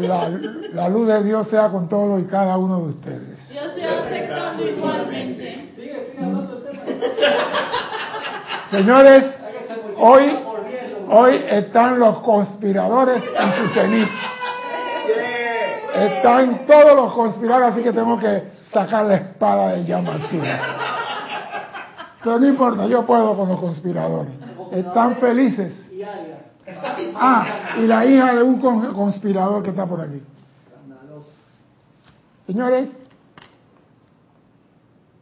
La, la luz de Dios sea con todos y cada uno de ustedes. Yo estoy aceptando igualmente. Señores, hoy, hoy están los conspiradores en su cenit. Están todos los conspiradores, así que tengo que sacar la espada de Yamasura. Pero no importa, yo puedo con los conspiradores. Están felices. Ah, y la hija de un con- conspirador que está por aquí. Señores,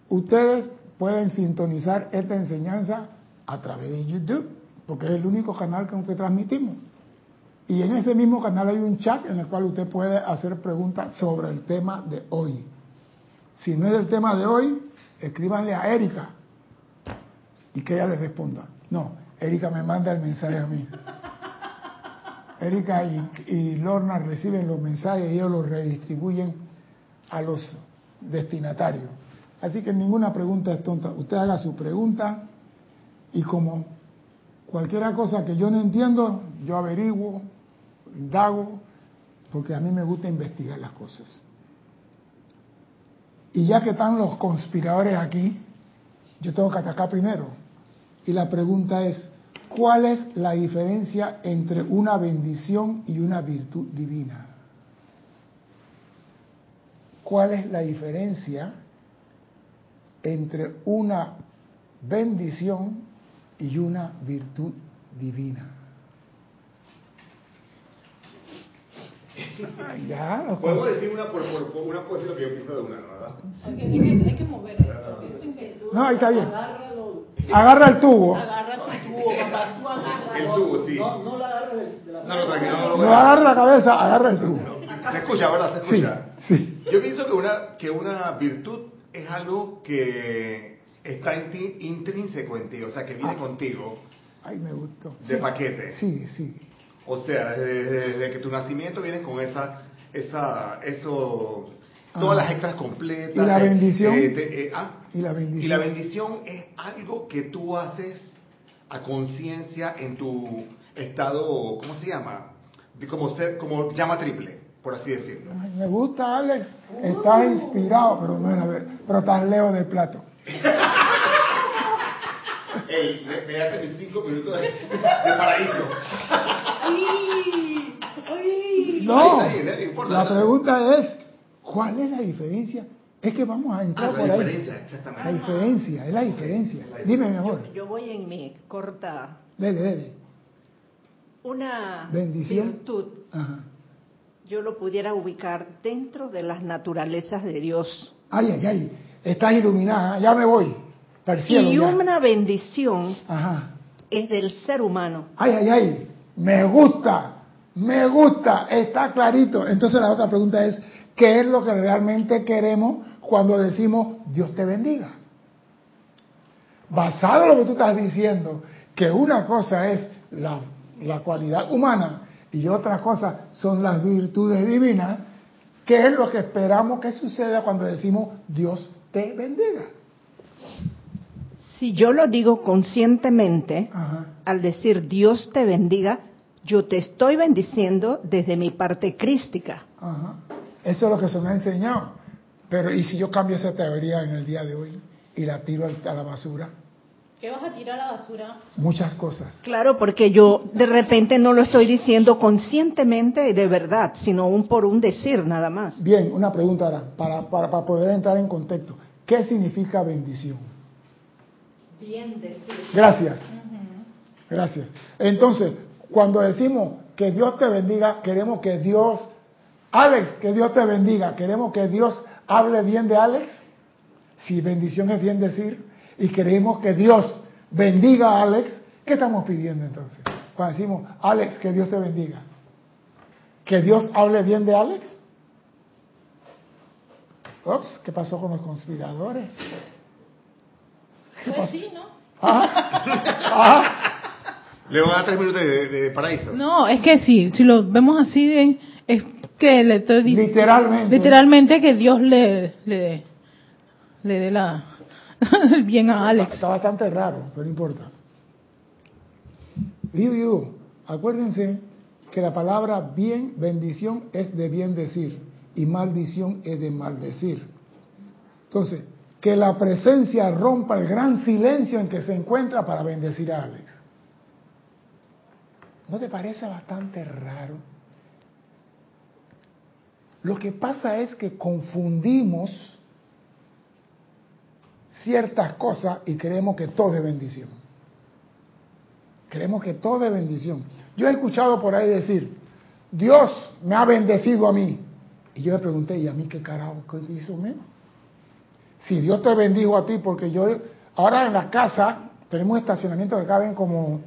ustedes pueden sintonizar esta enseñanza a través de YouTube, porque es el único canal que transmitimos. Y en ese mismo canal hay un chat en el cual usted puede hacer preguntas sobre el tema de hoy. Si no es el tema de hoy, escríbanle a Erika y que ella le responda. No, Erika me manda el mensaje a mí. Erika y, Lorna reciben los mensajes y ellos los redistribuyen a los destinatarios. Así que ninguna pregunta es tonta. Usted haga su pregunta y como cualquier cosa que yo no entiendo, yo averiguo, indago, porque a mí me gusta investigar las cosas. Y ya que están los conspiradores aquí, yo tengo que atacar primero. Y la pregunta es, ¿cuál es la diferencia entre una bendición y una virtud divina? ¿Cuál es la diferencia entre una bendición y una virtud divina? Ya, Podemos decir una por, por, por una puede decir lo que yo pienso de una, ¿verdad? Porque hay que, hay que mover No, ahí está bien. Agarra el tubo. agarra tu tubo, papá. Tú agarra. El tubo, sí. No, no la agarres de, la No, no, tranquilo, no, agarra la cabeza, agarra el tubo. Se escucha, ¿verdad? Se Sí, escucha. sí. Yo pienso que una, que una virtud es algo que está en ti, intrínseco en ti, o sea, que viene Ah. contigo Ay, me gustó. de Sí. paquete. Sí, sí. O sea, desde, desde que tu nacimiento vienes con esa, esa, eso, todas Ah. las extras completas. ¿Y la eh, bendición? eh, te- eh, ah, Y la bendición. Y la bendición es algo que tú haces a conciencia en tu estado, ¿cómo se llama? De como, ser, como llama triple, por así decirlo. Ay, me gusta, Alex. Estás inspirado, pero no a ver, pero estás lejos del plato. Ey, me, me daste mis cinco minutos de, de paraíso. ¡Ay! ¡Ay! No, la pregunta es, ¿cuál es la diferencia? Es que vamos a entrar Ah, la por ahí. diferencia, exactamente. La diferencia, es la diferencia. Dime, mi amor. Yo, yo voy en mi corta. Dele, dele. Una Bendición. virtud, Ajá. yo lo pudiera ubicar dentro de las naturalezas de Dios. Ay, ay, ay. Estás iluminada. Ya me voy. Cielo. Y ya. una bendición Ajá. es del ser humano. Ay, ay, ay. Me gusta. Me gusta. Está clarito. Entonces la otra pregunta es, ¿qué es lo que realmente queremos cuando decimos Dios te bendiga? Basado en lo que tú estás diciendo, que una cosa es la, la cualidad humana y otra cosa son las virtudes divinas, ¿qué es lo que esperamos que suceda cuando decimos Dios te bendiga? Si yo lo digo conscientemente, Ajá. al decir Dios te bendiga, yo te estoy bendiciendo desde mi parte crística. Ajá. Eso es lo que se me ha enseñado. Pero ¿y si yo cambio esa teoría en el día de hoy y la tiro a la basura? ¿Qué vas a tirar a la basura? Muchas cosas. Claro, porque yo de repente no lo estoy diciendo conscientemente y de verdad, sino un por un decir nada más. Bien, una pregunta ahora, para, para, para poder entrar en contexto. ¿Qué significa bendición? Bien decir. Gracias. Gracias. Entonces, cuando decimos que Dios te bendiga, queremos que Dios, Alex, que Dios te bendiga, queremos que Dios hable bien de Alex. Si bendición es bien decir, y queremos que Dios bendiga a Alex, ¿qué estamos pidiendo entonces? Cuando decimos, Alex, que Dios te bendiga. ¿Que Dios hable bien de Alex? Ups, ¿qué pasó con los conspiradores? ¿Qué Pues sí, ¿no? Ajá. Le voy a dar tres minutos de, de paraíso. No, es que sí, si lo vemos así, de- es que le estoy diciendo Literalmente. literalmente que Dios le, le, le dé la, el bien a Alex. Está bastante raro, pero no importa. Digo, digo, acuérdense que la palabra bien, bendición es de bien decir y maldición es de maldecir. Entonces, que la presencia rompa el gran silencio en que se encuentra para bendecir a Alex. ¿No te parece bastante raro? Lo que pasa es que confundimos ciertas cosas y creemos que todo es bendición. Creemos que todo es bendición. Yo he escuchado por ahí decir, Dios me ha bendecido a mí. Y yo le pregunté, ¿y a mí qué carajo hizo menos? Si Dios te bendijo a ti, porque yo, ahora en la casa tenemos estacionamiento que caben como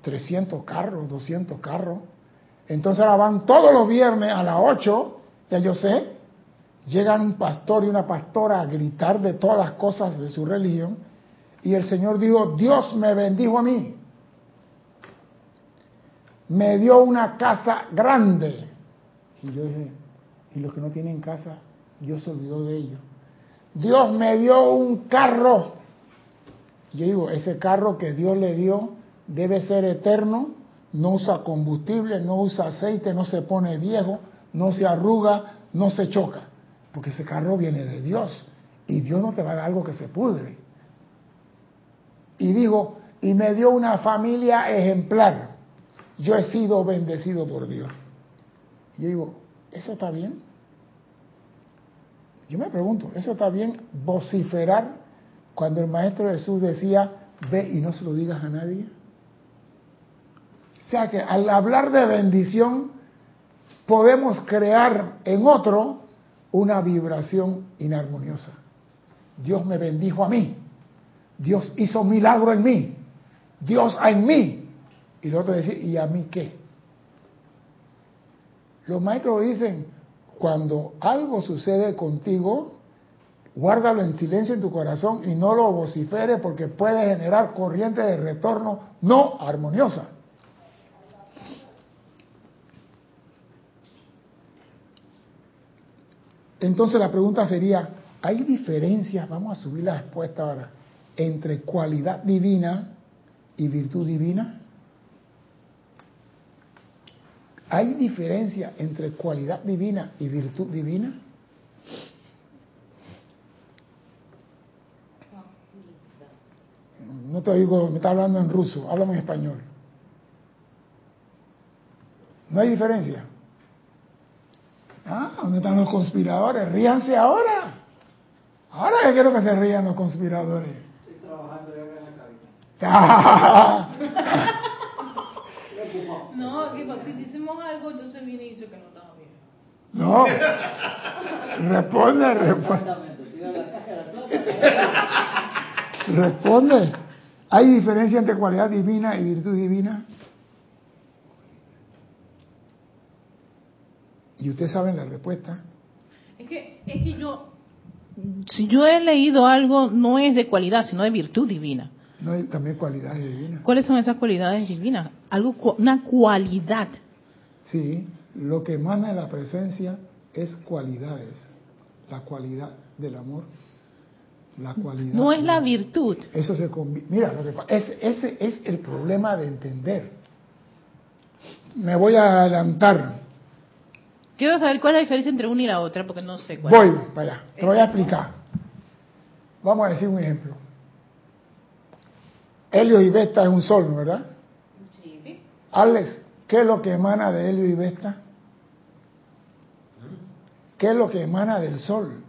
300 carros, 200 carros. Entonces ahora van todos los viernes a las 8, ya yo sé, llegan un pastor y una pastora a gritar de todas las cosas de su religión. Y el Señor dijo, Dios me bendijo a mí. Me dio una casa grande. Y yo dije, ¿y los que no tienen casa? Dios se olvidó de ellos. Dios me dio un carro. Yo digo, ese carro que Dios le dio debe ser eterno, no usa combustible, no usa aceite, no se pone viejo, no se arruga, no se choca, porque ese carro viene de Dios y Dios no te va a dar algo que se pudre. Y digo, y me dio una familia ejemplar. Yo he sido bendecido por Dios. Yo digo, ¿eso está bien? Yo me pregunto, ¿eso está bien vociferar cuando el Maestro Jesús decía, ve y no se lo digas a nadie? Sea que al hablar de bendición, podemos crear en otro una vibración inarmoniosa. Dios me bendijo a mí. Dios hizo milagro en mí. Dios en mí. Y el otro dice, ¿y a mí qué? Los maestros dicen, cuando algo sucede contigo, guárdalo en silencio en tu corazón y no lo vocifere porque puede generar corrientes de retorno no armoniosa. Entonces la pregunta sería, ¿hay diferencias, vamos a subir la respuesta ahora, entre cualidad divina y virtud divina? ¿Hay diferencia entre cualidad divina y virtud divina? No te digo, me está hablando en ruso, háblame en español. ¿No hay diferencia? Ah, ¿dónde están los conspiradores? Ríanse ahora. Ahora que quiero que se rían los conspiradores. Estoy trabajando yo en la cabina. No, que si decimos algo, entonces viene y dice que no estaba bien. No. Responde, responde. Responde. ¿Hay diferencia entre cualidad divina y virtud divina? Y ustedes saben la respuesta. Es que, es que yo, si yo he leído algo, no es de cualidad, sino de virtud divina. No hay también cualidades divinas. ¿Cuáles son esas cualidades divinas? Algo, una cualidad. Sí, lo que emana de la presencia es cualidades. La cualidad del amor, la cualidad. No es la virtud. Eso se convi- Mira, lo que es, ese es el problema de entender. Me voy a adelantar. Quiero saber cuál es la diferencia entre una y la otra, porque no sé cuál. Voy para allá. Te voy a explicar. Vamos a decir un ejemplo. Helio y Vesta es un sol, ¿no, ¿verdad? Sí. Alex, ¿qué es lo que emana de Helio y Vesta? ¿Qué es lo que emana del sol?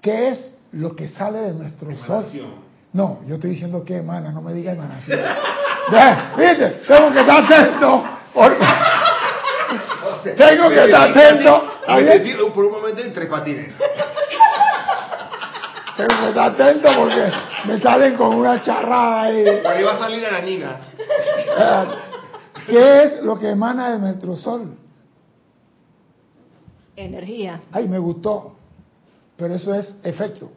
¿Qué es lo que sale de nuestro sol? Emanación. No, yo estoy diciendo que emana, no me diga emanación. Ya, ¿Viste? Tengo que estar atento. porque- Tengo que estar atento. Por un momento en tres patines. Tengo que estar atento porque me salen con una charrada ahí. Por ahí va a salir a la Nina. ¿Qué es lo que emana de nuestro sol? Energía. Ay, me gustó. Pero eso es efecto.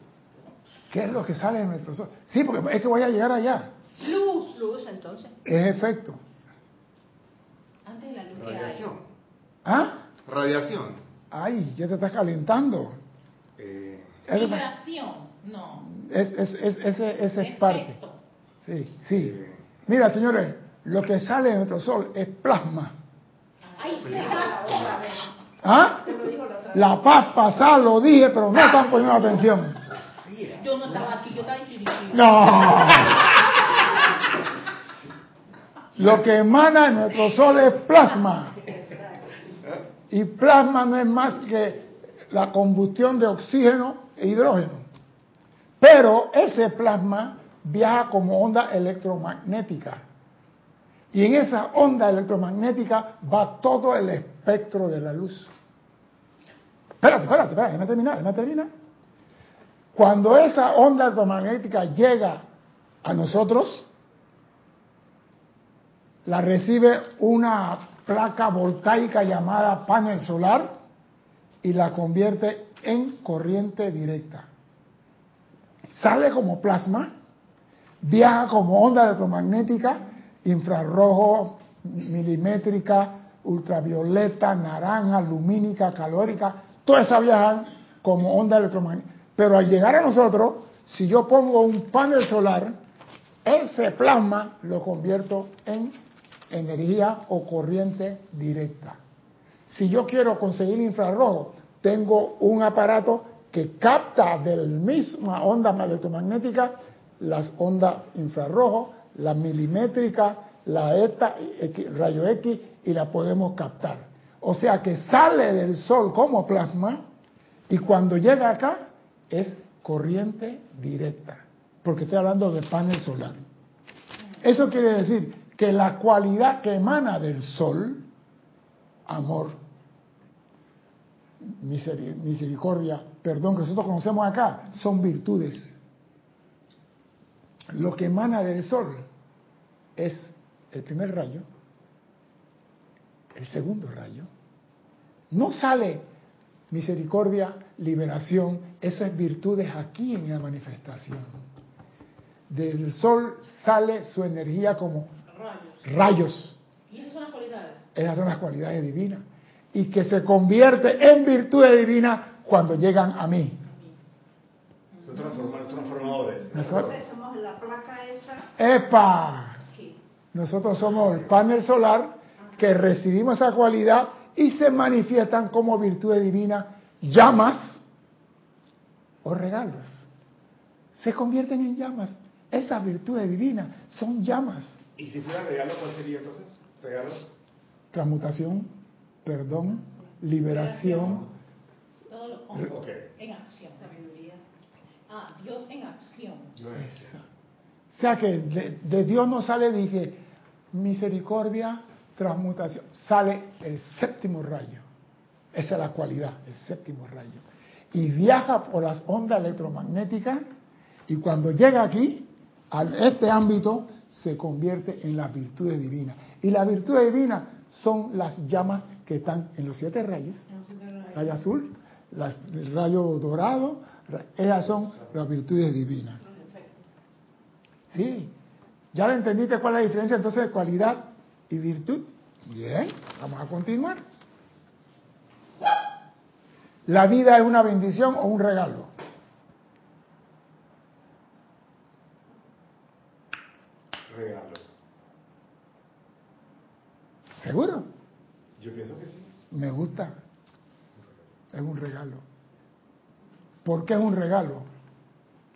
¿Qué es lo que sale de nuestro sol? Sí, porque es que voy a llegar allá. Luz. Luz, entonces. Es efecto. Antes de la luz que hay. Radiación. ¿Ah? Radiación. Ay, ya te estás calentando. Eh, Vibración. No. es, es, es- ese, ese es parte. Sí, sí. eh, Mira, señores, Lo que sale de nuestro sol es plasma. Ay, ¿Ah? La paz pasada lo dije, pero no están poniendo atención. yo no estaba aquí, yo estaba en Chiriquí. No. Lo que emana de nuestro sol es plasma. Y plasma no es más que la combustión de oxígeno e hidrógeno. Pero ese plasma viaja como onda electromagnética. Y en esa onda electromagnética va todo el espectro de la luz. Espérate, espérate, espérate, déjame terminar, déjame terminar. Cuando esa onda electromagnética llega a nosotros, la recibe una placa voltaica llamada panel solar y la convierte en corriente directa. Sale como plasma, viaja como onda electromagnética, infrarrojo, milimétrica, ultravioleta, naranja, lumínica, calórica, todas esas viajan como onda electromagnética. Pero al llegar a nosotros, si yo pongo un panel solar, ese plasma lo convierto en energía o corriente directa. Si yo quiero conseguir infrarrojo, tengo un aparato que capta de la misma onda electromagnética las ondas infrarrojo, la milimétrica, la ETA, rayo X y la podemos captar. O sea que sale del Sol como plasma y cuando llega acá es corriente directa, porque estoy hablando de panel solar. Eso quiere decir que la cualidad que emana del Sol, amor, misericordia, perdón, que nosotros conocemos acá, son virtudes. Lo que emana del Sol es el primer rayo, el segundo rayo. No sale misericordia, liberación, esas virtudes aquí en la manifestación. Del sol sale su energía como Rayos. rayos. ¿Y esas son las cualidades? Esas son las cualidades divinas. Y que se convierte en virtudes divinas cuando llegan a mí. Son transforma- transformadores. Nosotros, somos la placa esa ¡Epa! Nosotros somos el panel solar que recibimos esa cualidad y se manifiestan como virtudes divinas, llamas o regalos. Se convierten en llamas. Esas virtudes divinas son llamas. ¿Y si fuera regalo, cuál sería entonces? ¿Regalos? Transmutación, perdón, liberación. Todo lo Ok. en acción. Sabiduría. Ah, Dios en acción. O sea que de, de Dios no sale, dije, misericordia, transmutación. Sale el séptimo rayo. Esa es la cualidad, el séptimo rayo. Y viaja por las ondas electromagnéticas y cuando llega aquí, a este ámbito, se convierte en las virtudes divinas. Y las virtudes divinas son las llamas que están en los siete rayos. Rayo azul, el rayo dorado, ra- esas son las virtudes divinas. Sí, ya entendiste cuál es la diferencia entonces de cualidad y virtud. Bien, vamos a continuar. ¿La vida es una bendición o un? Regalo. ¿Seguro? Yo pienso que sí. Me gusta. Es un regalo. ¿Por qué es un regalo?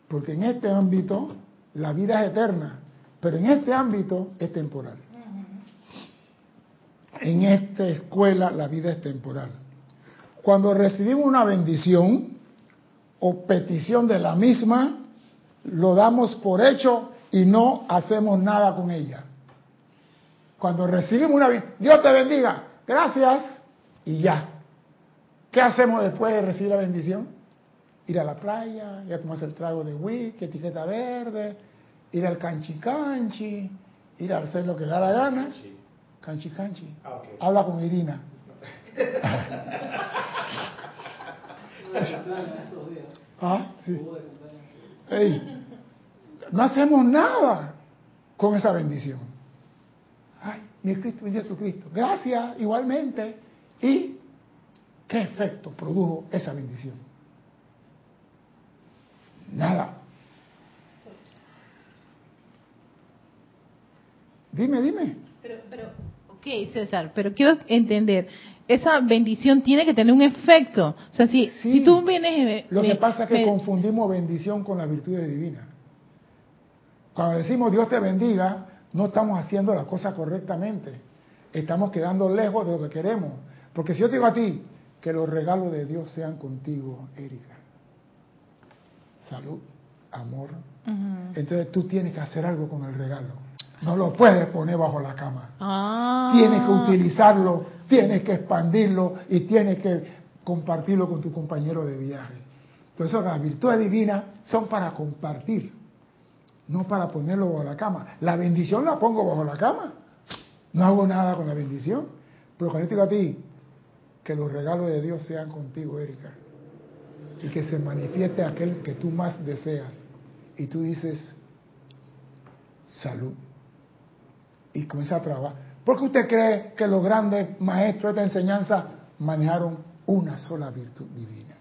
Porque en este ámbito la vida es eterna, pero en este ámbito es temporal. En esta escuela la vida es temporal. Cuando recibimos una bendición o petición de la misma, lo damos por hecho y no hacemos nada con ella. Cuando recibimos una bendición, Dios te bendiga, gracias, y ya. ¿Qué hacemos después de recibir la bendición? Ir a la playa, ir a tomarse el trago de whisky, etiqueta verde, ir al canchi canchi, ir a hacer lo que da la gana. Canchi canchi. Ah. Habla con Irina. ¿Ah? Sí. Ey, no hacemos nada con esa bendición. Ay, mi Cristo, mi Jesucristo. Gracias, igualmente. ¿Y qué efecto produjo esa bendición? Nada. Dime, dime. Pero, pero, ok, César, pero quiero entender. Esa bendición tiene que tener un efecto. O sea, si, Sí. si tú vienes me- Lo que me- pasa es que me- confundimos bendición con la virtud divina. Cuando decimos Dios te bendiga, no estamos haciendo la cosa correctamente. Estamos quedando lejos de lo que queremos. Porque si yo te digo a ti que los regalos de Dios sean contigo, Erika, salud, amor, entonces tú tienes que hacer algo con el regalo. No lo puedes poner bajo la cama. Ah. Tienes que utilizarlo, tienes que expandirlo y tienes que compartirlo con tu compañero de viaje. Entonces las virtudes divinas son para compartir, no para ponerlo bajo la cama. La bendición la pongo bajo la cama. No hago nada con la bendición. Pero cuando yo te digo a ti, que los regalos de Dios sean contigo, Erika, y que se manifieste aquel que tú más deseas, y tú dices, salud y comienza a trabajar. ¿Por qué usted cree que los grandes maestros de esta enseñanza manejaron una sola virtud divina?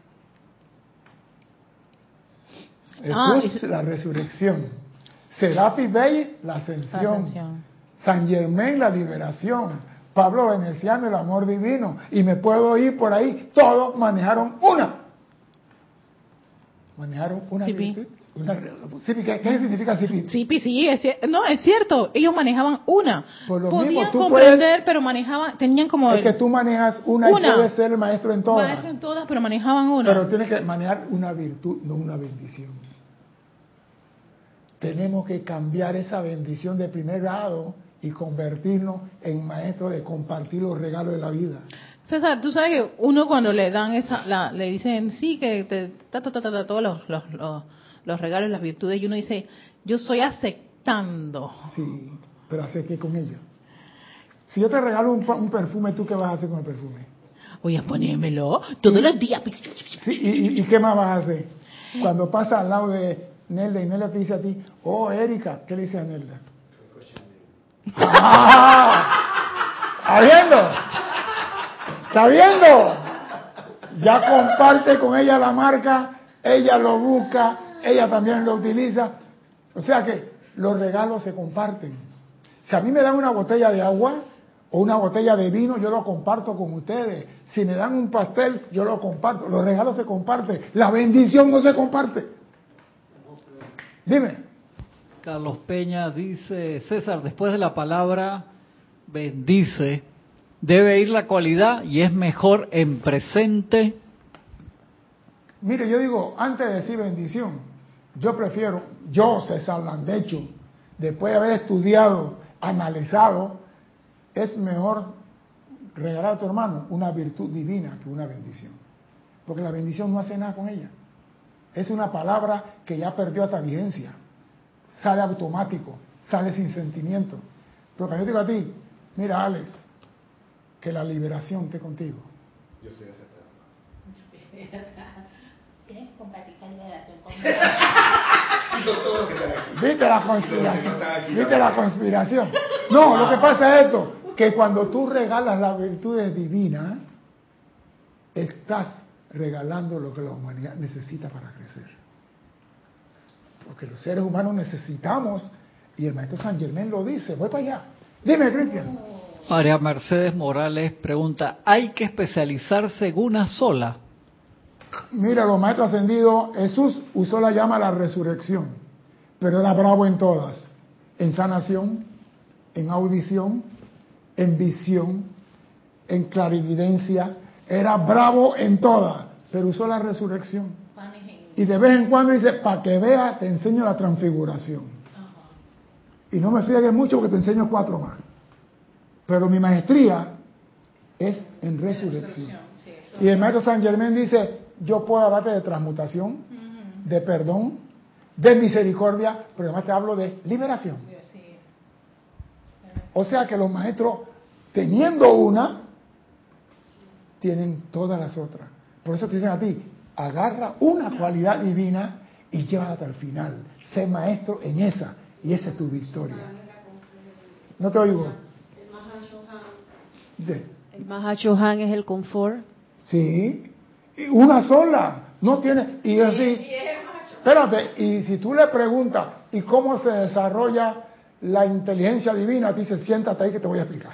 Ah, Jesús, es- la resurrección. Serapis Bey, la ascensión. Ascensión. San Germain, la liberación. Pablo Veneciano, el amor divino. Y me puedo ir por ahí. Todos manejaron una. Manejaron una virtud. ¿qué, qué significa Sipi? Sí, es, no, es cierto. Ellos manejaban una. Por lo Podían mismo, tú comprender, pero manejaban, tenían como Es el que tú manejas una, Una. y puedes ser el maestro en todas. maestro en todas, pero manejaban una. Pero tienes que manejar una virtud, no una bendición. Tenemos que cambiar esa bendición de primer grado y convertirnos en maestros de compartir los regalos de la vida. César, tú sabes que uno cuando le dan esa, la, le dicen, sí, que te, ta, todos los, los, los, los regalos, las virtudes, y uno dice, yo estoy aceptando. Sí, pero ¿hacer qué con ello? Si yo te regalo un, un perfume, ¿tú qué vas a hacer con el perfume? Voy a ponérmelo todos los días. Sí, y, y- y qué más vas a hacer? Cuando pasa al lado de Nelda y Nelda te dice a ti, oh, Erika, ¿qué le dice a Nelda? ¡Ah! ¿Está viendo? ¿Está viendo? Ya comparte con ella la marca, ella lo busca, ella también lo utiliza. O sea que los regalos se comparten. Si a mí me dan una botella de agua o una botella de vino, yo lo comparto con ustedes. Si me dan un pastel, yo lo comparto. Los regalos se comparten. La bendición no se comparte. Dime. Carlos Peña dice, César, después de la palabra bendice, debe ir la cualidad y es mejor en presente. Mire, yo digo, antes de decir bendición, yo prefiero, yo, César Landecho, después de haber estudiado, analizado, es mejor regalar a tu hermano una virtud divina que una bendición. Porque la bendición no hace nada con ella. Es una palabra que ya perdió hasta vigencia. Sale automático, sale sin sentimiento. Pero cuando yo digo a ti, mira Alex, que la liberación esté contigo. Yo soy aceptado. Tienes que compartir liberación. ¿Viste la conspiración? ¿Viste la conspiración? No, lo que pasa es esto, que cuando tú regalas las virtudes divinas, estás regalando lo que la humanidad necesita para crecer. Porque los seres humanos necesitamos, y el maestro San Germán lo dice, voy para allá. Dime, Cristian. María Mercedes Morales pregunta, ¿hay que especializarse en una sola? Mira, los maestros ascendidos, Jesús usó la llama a la resurrección, pero era bravo en todas, en sanación, en audición, en visión, en clarividencia, era bravo en todas, pero usó la resurrección. Y de vez en cuando dice, para que veas, te enseño la transfiguración. Y no me friegues mucho porque te enseño cuatro más. Pero mi maestría es en resurrección. Y el maestro San Germán dice, yo puedo hablarte de transmutación, de perdón, de misericordia, pero además te hablo de liberación. O sea que los maestros, teniendo una, tienen todas las otras. Por eso te dicen a ti, agarra una cualidad divina y llévala hasta el final. Sé maestro en esa y esa es tu victoria. No te oigo. El Mahashohan es el confort. Sí, y una sola, no tiene, y así, espérate, y si tú le preguntas, ¿y cómo se desarrolla la inteligencia divina te dice, siéntate ahí que te voy a explicar.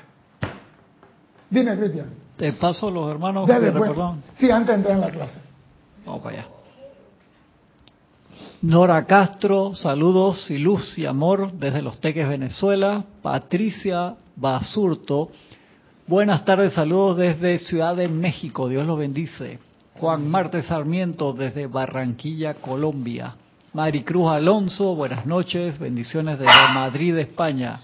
Dime, Cristian. Te paso los hermanos Ya que después. recordaron. Sí, antes de entrar en la clase. Vamos para allá. Nora Castro, saludos y luz y amor desde Los Teques, Venezuela. Patricia Basurto, buenas tardes, saludos desde Ciudad de México, Dios los bendice. Juan Marte Sarmiento desde Barranquilla, Colombia. Maricruz Alonso, buenas noches, bendiciones desde Madrid, España.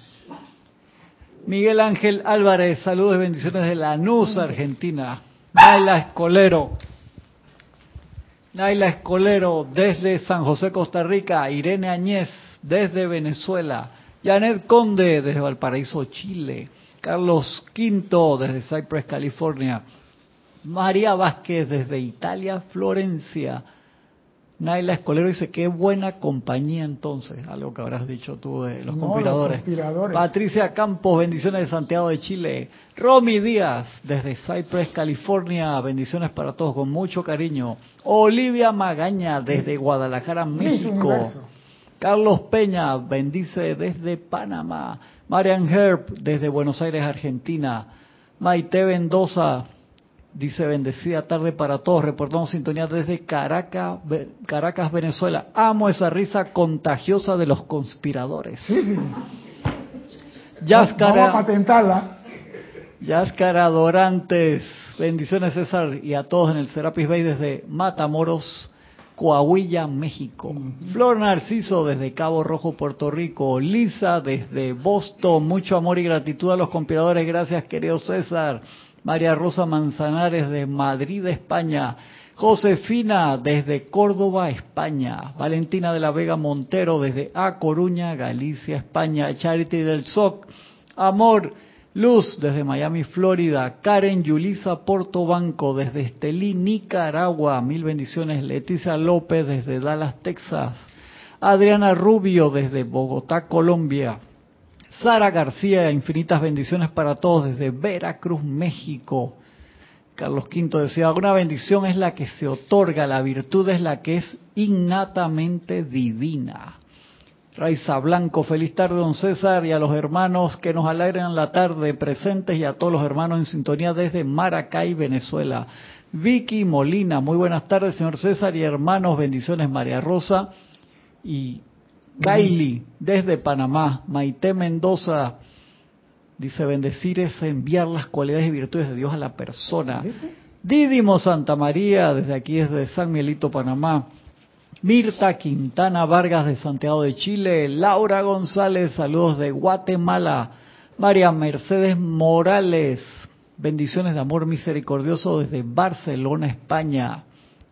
Miguel Ángel Álvarez, saludos y bendiciones de Lanús, Argentina. Naila Escolero, Naila Escolero desde San José, Costa Rica. Irene Añez desde Venezuela. Janet Conde desde Valparaíso, Chile. Carlos Quinto desde Cypress, California. María Vázquez desde Italia, Florencia. Naila Escolero dice, qué buena compañía entonces, algo que habrás dicho tú de los No, los conspiradores. conspiradores. Patricia Campos, bendiciones de Santiago de Chile. Romy Díaz, desde Cypress, California, bendiciones para todos, con mucho cariño. Olivia Magaña, desde Guadalajara, México. Carlos Peña, bendice desde Panamá. Marian Herb, desde Buenos Aires, Argentina. Maite Mendoza, dice bendecida tarde para todos. Reportamos sintonía desde Caracas, Caracas, Venezuela. Amo esa risa contagiosa de los conspiradores. Yáscara- Vamos a patentarla. Yáscara Dorantes, bendiciones César y a todos en el Serapis Bay desde Matamoros, Coahuila, México. Flor Narciso desde Cabo Rojo, Puerto Rico. Lisa desde Boston, mucho amor y gratitud a los conspiradores, gracias querido César. María Rosa Manzanares de Madrid, España. Josefina desde Córdoba, España. Valentina de la Vega Montero desde A Coruña, Galicia, España. Charity del SOC. Amor, Luz desde Miami, Florida. Karen Yulisa Portobanco desde Estelí, Nicaragua. Mil bendiciones. Leticia López desde Dallas, Texas. Adriana Rubio desde Bogotá, Colombia. Sara García, infinitas bendiciones para todos desde Veracruz, México. Carlos V decía, una bendición es la que se otorga, la virtud es la que es innatamente divina. Raiza Blanco, feliz tarde, don César, y a los hermanos que nos alegran la tarde presentes y a todos los hermanos en sintonía desde Maracay, Venezuela. Vicky Molina, muy buenas tardes, señor César y hermanos, bendiciones María Rosa y Kylie desde Panamá. Maite Mendoza dice, bendecir es enviar las cualidades y virtudes de Dios a la persona. Didimo Santa María, desde aquí desde San Miguelito, Panamá. Mirta Quintana Vargas de Santiago de Chile, Laura González, saludos de Guatemala, María Mercedes Morales, bendiciones de amor misericordioso desde Barcelona, España.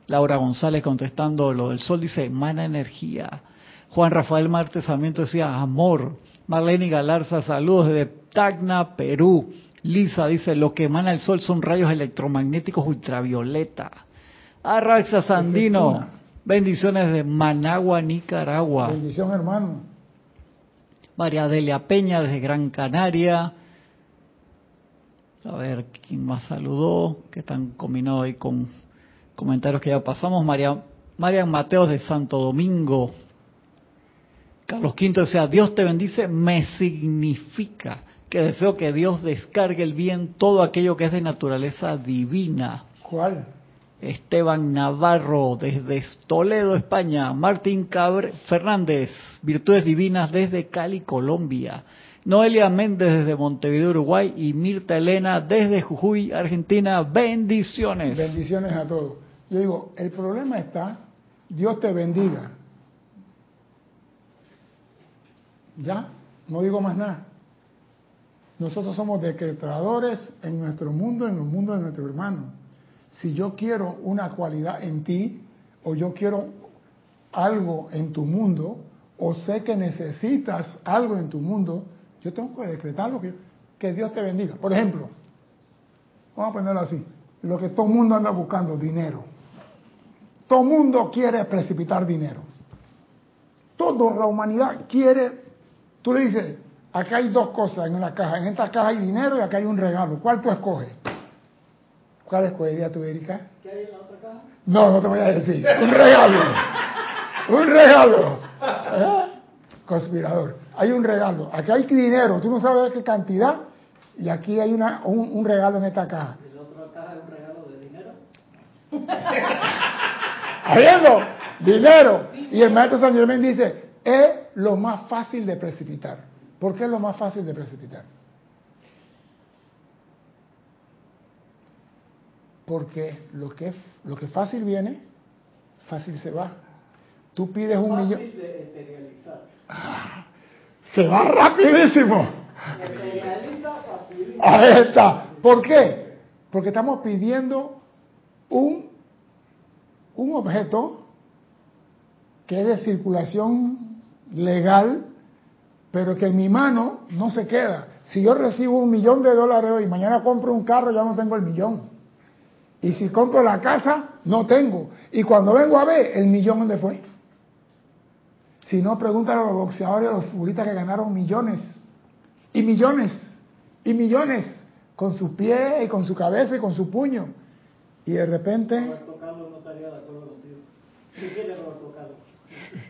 Laura González contestando lo del sol dice, emana energía. Juan Rafael Martes Sarmiento decía, amor. Marlene Galarza, saludos desde Tacna, Perú. Lisa dice, lo que emana el sol son rayos electromagnéticos ultravioleta. Arraxa Sandino, bendiciones de Managua, Nicaragua. Bendición, hermano. María Delia Peña desde Gran Canaria. A ver, ¿quién más saludó? Que están combinados ahí con comentarios que ya pasamos. María, Marian Mateos de Santo Domingo. Carlos V decía, Dios te bendice, me significa que deseo que Dios descargue el bien todo aquello que es de naturaleza divina. ¿Cuál? Esteban Navarro desde Toledo, España. Martín Cabre Fernández, Virtudes Divinas desde Cali, Colombia. Noelia Méndez desde Montevideo, Uruguay. Y Mirta Elena desde Jujuy, Argentina. Bendiciones. Bendiciones a todos. Yo digo, el problema está, Dios te bendiga. Ya, no digo más nada. Nosotros somos decretadores en nuestro mundo, en el mundo de nuestro hermano. Si yo quiero una cualidad en ti, o yo quiero algo en tu mundo, o sé que necesitas algo en tu mundo, yo tengo que decretarlo, que, que Dios te bendiga. Por ejemplo, vamos a ponerlo así, lo que todo el mundo anda buscando, dinero. Todo el mundo quiere precipitar dinero. Toda la humanidad quiere, tú le dices, acá hay dos cosas en una caja, en esta caja hay dinero y acá hay un regalo. ¿Cuál tú escoges? ¿Cuál escogería tú, Erika? ¿Qué hay en la otra caja? No, no te voy a decir. Un regalo. Un regalo. ¿Eh? Conspirador. hay un regalo. Aquí hay dinero, tú no sabes qué cantidad, y aquí hay una, un, un regalo en esta caja. ¿Y la otra caja es un regalo de dinero? Habiendo dinero. Y el maestro San Germán dice, es lo más fácil de precipitar. ¿Por qué es lo más fácil de precipitar? Porque lo que, lo que fácil viene, fácil se va. Tú pides un millón. Se va rapidísimo. Ahí está. ¿Por qué? Porque estamos pidiendo un, un objeto que es de circulación legal, pero que en mi mano no se queda. Si yo recibo un millón de dólares hoy, mañana compro un carro, ya no tengo el millón. Y si compro la casa, no tengo. Y cuando vengo a ver, el millón, ¿dónde fue? Si no, pregúntale a los boxeadores, a los futbolistas que ganaron millones, y millones, y millones, con su pie, y con su cabeza, y con su puño. Y de repente, Roberto Carlos no estaría de acuerdo contigo. ¿Qué quiere Roberto Carlos?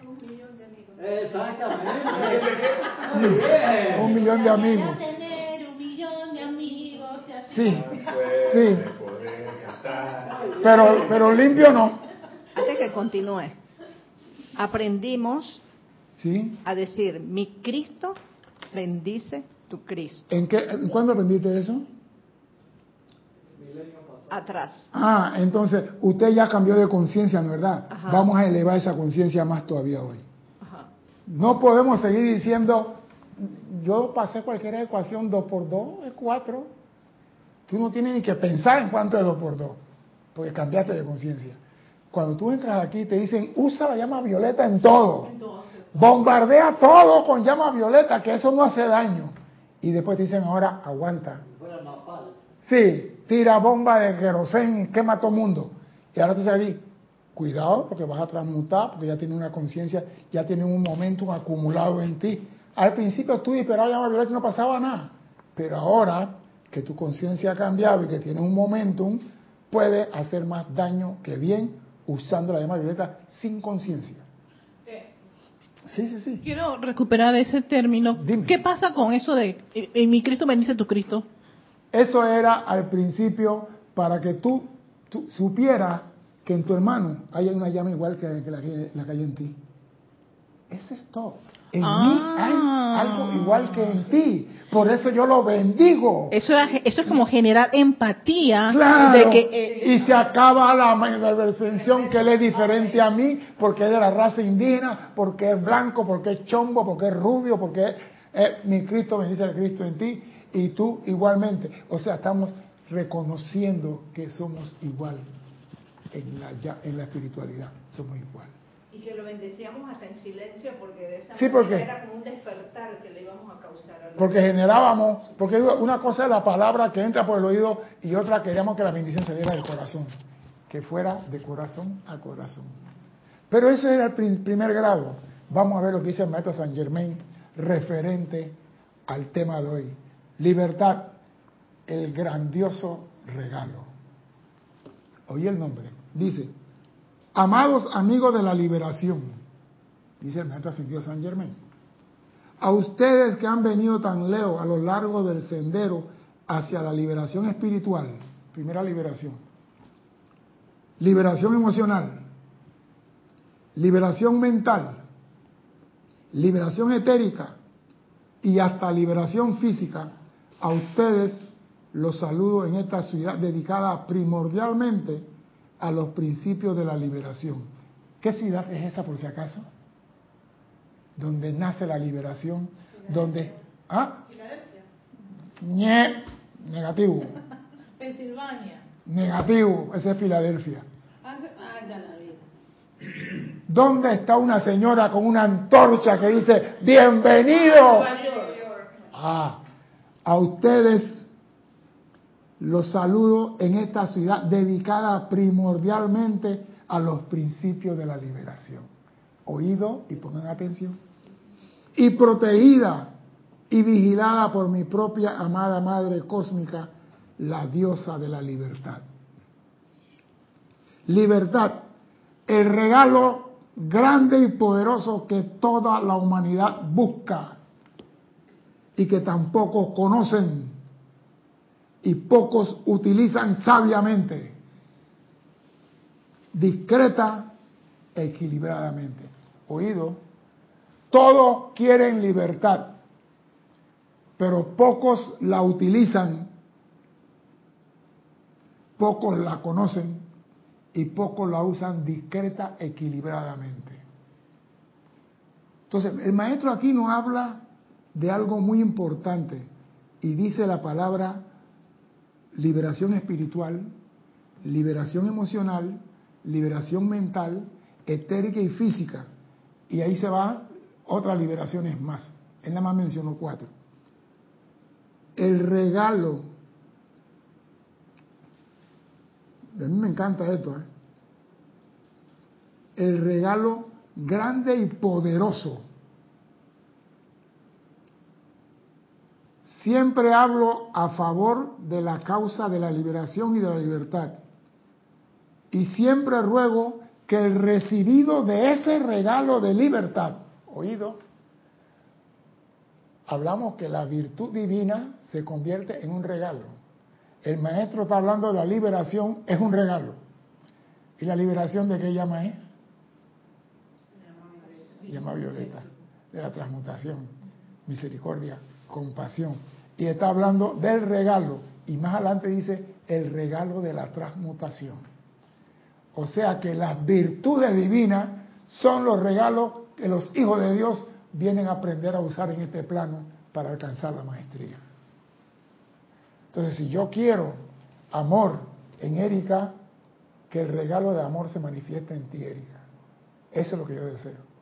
Un millón de amigos. Exactamente. Muy bien. un millón de amigos. tener un millón de amigos. Sí, sí. pero, pero limpio no. Antes que continúe, aprendimos ¿Sí? a decir, mi Cristo bendice tu Cristo. ¿En qué, en ¿Cuándo aprendiste eso? Atrás. Ah, entonces usted ya cambió de conciencia, ¿no es verdad? Ajá. Vamos a elevar esa conciencia más todavía hoy. No podemos seguir diciendo, yo pasé cualquier ecuación 2 por 2 es 4. Tú no tienes ni que pensar en cuánto es 2 por 2, porque cambiaste de conciencia. Cuando tú entras aquí te dicen, usa la llama violeta en todo. Bombardea todo con llama violeta, que eso no hace daño. Y después te dicen, ahora aguanta. Sí, tira bomba de querosén, quema todo mundo. Y ahora tú sabes, cuidado porque vas a transmutar, porque ya tienes una conciencia, ya tienes un momento acumulado en ti. Al principio tú disparabas llama violeta y no pasaba nada. Pero ahora que tu conciencia ha cambiado y que tienes un momentum, puede hacer más daño que bien usando la llama violeta sin conciencia. Sí, sí, sí. Quiero recuperar ese término. Dime. ¿Qué pasa con eso de en mi Cristo bendice tu Cristo? Eso era al principio para que tú, tú supieras que en tu hermano hay una llama igual que, la, que la que hay en ti. Ese es todo. En Ah. mí hay algo igual que en ti. Por eso yo lo bendigo. Eso es, eso es como generar empatía Claro. de que eh, y se acaba la percepción que él es diferente a mí porque es de la raza indígena, porque es blanco, porque es chombo, porque es rubio, porque es, eh, mi Cristo bendice al Cristo en ti y tú igualmente. O sea, estamos reconociendo que somos igual en la, en la espiritualidad. Somos igual. Y que lo bendecíamos hasta en silencio porque de esa Sí, manera porque- era como un despertar que le íbamos a causar a Porque generábamos, porque una cosa es la palabra que entra por el oído y otra queríamos que la bendición se diera del corazón, que fuera de corazón a corazón. Pero ese era el prim- primer grado. Vamos a ver lo que dice el maestro San Germain referente al tema de hoy. Libertad, el grandioso regalo. Oí el nombre. Dice, amados amigos de la liberación, dice el maestro ascendido San Germain. A ustedes que han venido tan lejos a lo largo del sendero hacia la liberación espiritual, primera liberación, liberación emocional, liberación mental, liberación etérica y hasta liberación física, a ustedes los saludo en esta ciudad dedicada primordialmente a los principios de la liberación. ¿Qué ciudad es esa por si acaso? donde nace la liberación, donde... ¿Ah? Ñe, negativo, Pensilvania. negativo, esa es Filadelfia. Ah, ya la vi. ¿Dónde está una señora con una antorcha que dice, bienvenido? Ah, a ustedes los saludo en esta ciudad dedicada primordialmente a los principios de la liberación. Oído y pongan atención. Y protegida y vigilada por mi propia amada Madre Cósmica, la diosa de la libertad. Libertad, el regalo grande y poderoso que toda la humanidad busca y que tampoco conocen y pocos utilizan sabiamente, discreta, equilibradamente. Oído, todos quieren libertad, pero pocos la utilizan, pocos la conocen y pocos la usan discreta, equilibradamente. Entonces, el maestro aquí nos habla de algo muy importante y dice la palabra liberación espiritual, liberación emocional, liberación mental, etérica y física. Y ahí se van otras liberaciones más. Él nada más mencionó cuatro. El regalo. A mí me encanta esto. ¿eh? El regalo grande y poderoso Siempre hablo a favor de la causa de la liberación y de la libertad. Y siempre ruego que el recibido de ese regalo de libertad, oído, hablamos que la virtud divina se convierte en un regalo. El maestro está hablando de la liberación, es un regalo. ¿Y la liberación de qué llama es? Llama violeta, de la transmutación, misericordia, compasión. Y está hablando del regalo. Y más adelante dice el regalo de la transmutación. O sea que las virtudes divinas son los regalos que los hijos de Dios vienen a aprender a usar en este plano para alcanzar la maestría. Entonces, si yo quiero amor en Erika, que el regalo de amor se manifieste en ti, Erika. Eso es lo que yo deseo.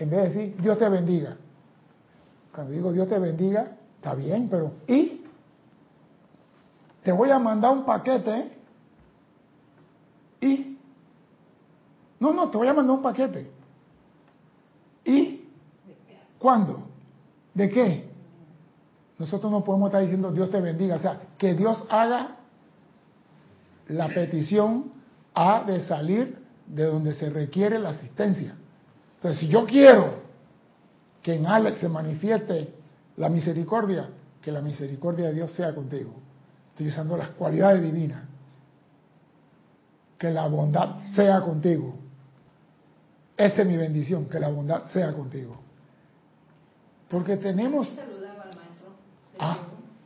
En vez de decir, Dios te bendiga. Cuando digo Dios te bendiga, Está bien, pero ¿y? Te voy a mandar un paquete. ¿Y? No, no, te voy a mandar un paquete. ¿Y? ¿Cuándo? ¿De qué? Nosotros no podemos estar diciendo Dios te bendiga. O sea, que Dios haga la petición a de salir de donde se requiere la asistencia. Entonces, si yo quiero que en Alex se manifieste la misericordia, que la misericordia de Dios sea contigo. Estoy usando las cualidades divinas. Que la bondad sea contigo. Esa es mi bendición, que la bondad sea contigo. Porque tenemos... Saludaba al maestro. ¿Ah?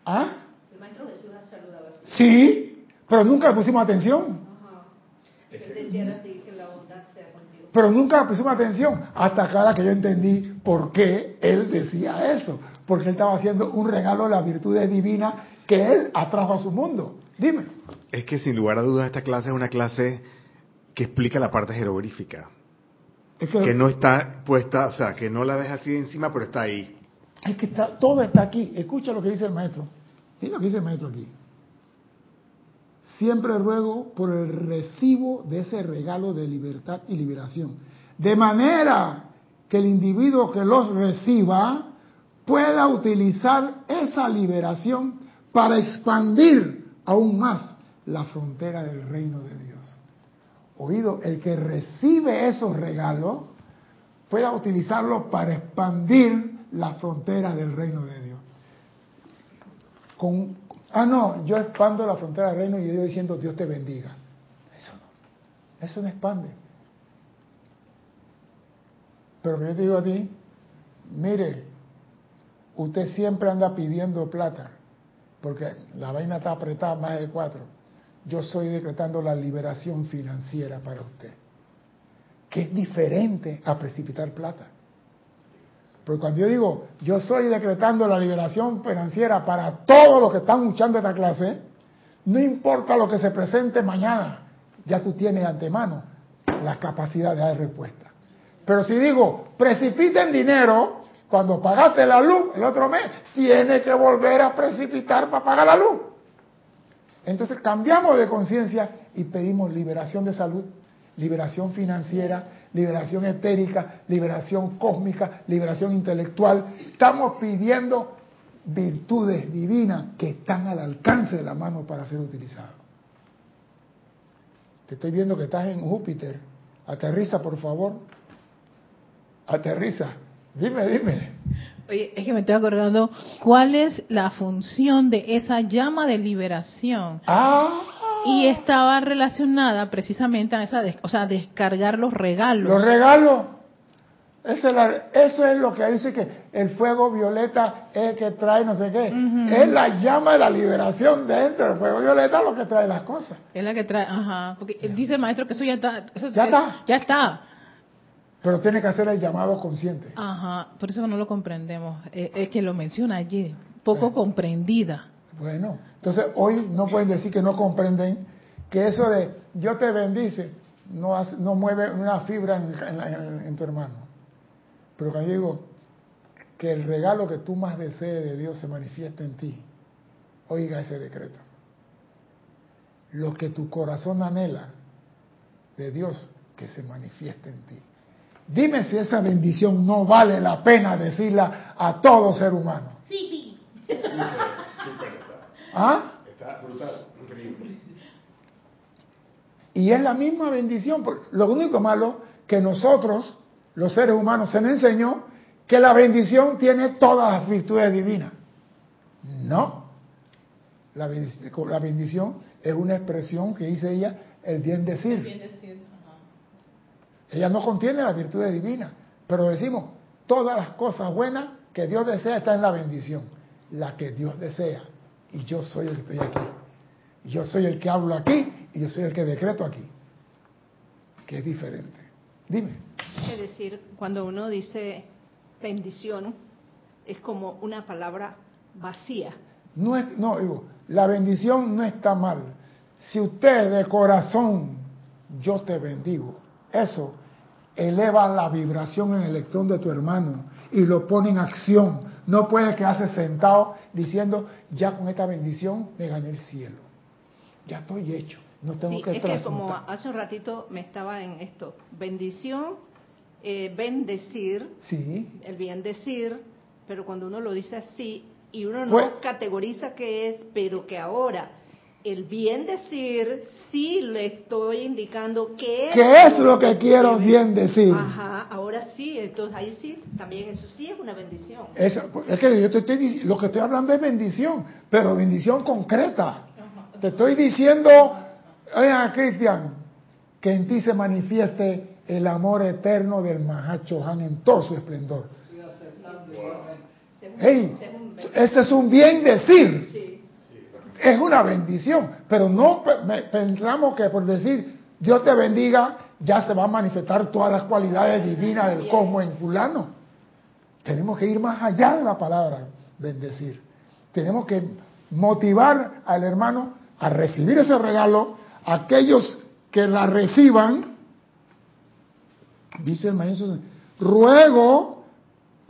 ¿Ah? El maestro Jesús saludaba. Sí, pero nunca le pusimos atención. Ajá. Decía así, que la bondad sea contigo. Pero nunca le pusimos atención hasta cada que yo entendí por qué él decía eso porque él estaba haciendo un regalo de la virtudes divinas que él atrajo a su mundo. Dime. Es que sin lugar a dudas esta clase es una clase que explica la parte jeroglífica. que, no está puesta, o sea, que no la ves así encima, pero está ahí. Es que está, todo está aquí. Escucha lo que dice el maestro. Mira lo que dice el maestro aquí. Siempre ruego por el recibo de ese regalo de libertad y liberación. De manera que el individuo que los reciba pueda utilizar esa liberación para expandir aún más la frontera del reino de Dios. Oído, el que recibe esos regalos pueda utilizarlo para expandir la frontera del reino de Dios. Con, ah, no, yo expando la frontera del reino y yo diciendo Dios te bendiga. Eso no, eso no expande. Pero yo te digo a ti, mire, usted siempre anda pidiendo plata, porque la vaina está apretada más de cuatro. Yo estoy decretando la liberación financiera para usted, que es diferente a precipitar plata. Porque cuando yo digo, yo estoy decretando la liberación financiera para todos los que están luchando esta clase, no importa lo que se presente mañana, ya tú tienes antemano la capacidad de dar respuesta. Pero si digo, precipiten dinero, cuando pagaste la luz el otro mes, tiene que volver a precipitar para pagar la luz. Entonces cambiamos de conciencia y pedimos liberación de salud, liberación financiera, liberación etérica, liberación cósmica, liberación intelectual. Estamos pidiendo virtudes divinas que están al alcance de la mano para ser utilizadas. Te estoy viendo que estás en Júpiter. Aterriza, por favor. Aterriza. Dime, dime. Oye, es que me estoy acordando cuál es la función de esa llama de liberación. Ah, Y estaba relacionada precisamente a esa, o sea, descargar los regalos. los regalos. Eso es, la- eso es lo que dice que el fuego violeta es el que trae no sé qué. Es la llama de la liberación dentro del fuego violeta lo que trae las cosas. Es la que trae, ajá, porque dice el maestro que eso ya está. eso- Ya está. Ya está. Pero tiene que hacer el llamado consciente. Ajá, por eso no lo comprendemos. Eh, Es, que lo menciona allí, poco Eh. comprendida. Bueno, entonces hoy no pueden decir que no comprenden que eso de yo te bendice no, hace- no mueve una fibra en, en- en- en tu hermano. Pero cuando yo digo que el regalo que tú más desees de Dios se manifieste en ti, oiga ese decreto. Lo que tu corazón anhela de Dios, que se manifieste en ti. Dime si esa bendición no vale la pena decirla a todo ser humano. Sí, ¿Ah? Está brutal, increíble. Y es la misma bendición. por- Lo único malo que nosotros, los seres humanos, se nos enseñó que la bendición tiene todas las virtudes divinas. No. La bendición, la bendición es una expresión que dice ella, el bien decir. Ella no contiene las virtudes divinas, pero decimos, todas las cosas buenas que Dios desea están en la bendición. La que Dios desea. Y yo soy el que estoy aquí. Yo soy el que hablo aquí y yo soy el que decreto aquí. Que es diferente. Dime. Es decir, cuando uno dice bendición, es como una palabra vacía. No, es, no, digo, la bendición no está mal. Si usted de corazón, yo te bendigo, eso eleva la vibración en el electrón de tu hermano y lo pone en acción. No puede quedarse sentado diciendo, ya con esta bendición me gané el cielo. Ya estoy hecho. No tengo Sí, que es que como hace un ratito me estaba en esto, bendición, eh, bendecir, Sí, el bien decir, pero cuando uno lo dice así y uno no Pues- categoriza qué es, pero que ahora el bien decir sí le estoy indicando qué es. ¿Qué es lo que quiero debe- bien decir? Ajá, ahora sí, entonces ahí sí, también eso sí es una bendición. Es, es que yo te estoy lo que estoy hablando es bendición, pero bendición concreta. Te estoy diciendo, oiga Cristian, que en ti se manifieste el amor eterno del Mahacho Han en todo su esplendor. Hey, ese es un bien decir. Es una bendición, pero no pensamos que por decir Dios te bendiga ya se va a manifestar todas las cualidades divinas del cosmos en fulano. Tenemos que ir más allá de la palabra bendecir. Tenemos que motivar al hermano a recibir ese regalo, aquellos que la reciban, dice el maestro, ruego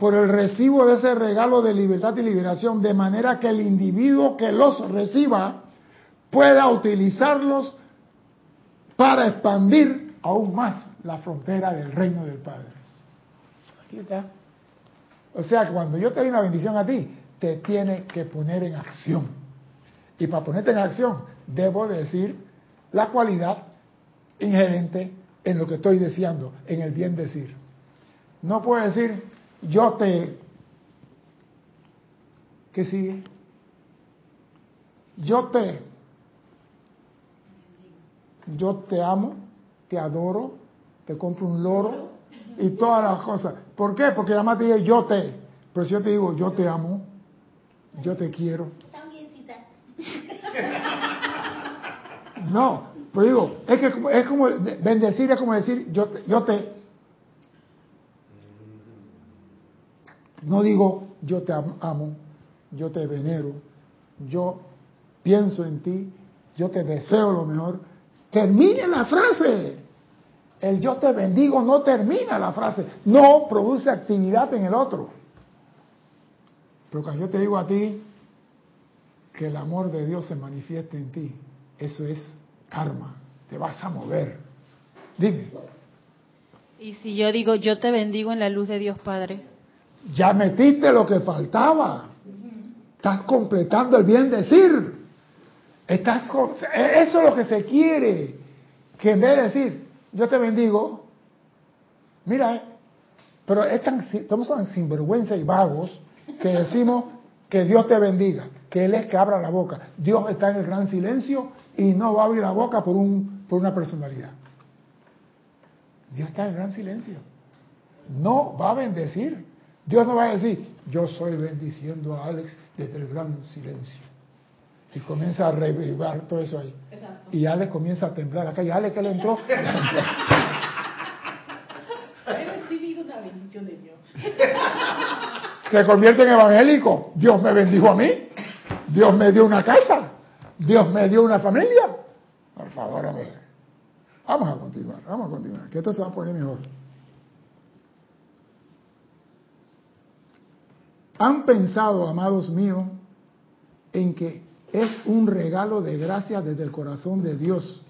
por el recibo de ese regalo de libertad y liberación, de manera que el individuo que los reciba pueda utilizarlos para expandir aún más la frontera del reino del Padre. Aquí está. O sea cuando yo te doy una bendición a ti, te tiene que poner en acción. Y para ponerte en acción, debo decir la cualidad inherente en lo que estoy deseando, en el bien decir. No puedo decir, yo te... ¿Qué sigue? Yo te... Yo te amo, te adoro, te compro un loro y todas las cosas. ¿Por qué? Porque además te dice yo te. Pero si yo te digo yo te amo, yo te quiero. No, pero digo, es que como- es como bendecir, es como decir yo te, yo te. No digo yo te am- amo, yo te venero, yo pienso en ti, yo te deseo lo mejor. Termine la frase. El yo te bendigo no termina la frase, no produce actividad en el otro. Pero cuando yo te digo a ti que el amor de Dios se manifieste en ti, eso es karma, te vas a mover. Dime, Y si yo digo, yo te bendigo en la luz de Dios Padre. Ya metiste lo que faltaba. Estás completando el bien decir. Estás, con- eso es lo que se quiere. Que en vez de decir, yo te bendigo, mira, eh, pero es tan, estamos tan sinvergüenza y vagos que decimos que Dios te bendiga, que Él es que abra la boca. Dios está en el gran silencio y no va a abrir la boca por, un, por una personalidad. Dios está en el gran silencio. No va a bendecir. Dios no va a decir, yo soy bendiciendo a Alex desde el gran silencio. Y comienza a revivar todo eso ahí. Y Alex comienza a temblar acá. Y Alex que le entró. He recibido una bendición de Dios. se convierte en evangélico. Dios me bendijo a mí. Dios me dio una casa. Dios me dio una familia. Por favor, hombre. Vamos a continuar, vamos a continuar, que esto se va a poner mejor. ¿Han pensado, amados míos, en que es un regalo de gracia desde el corazón de Dios?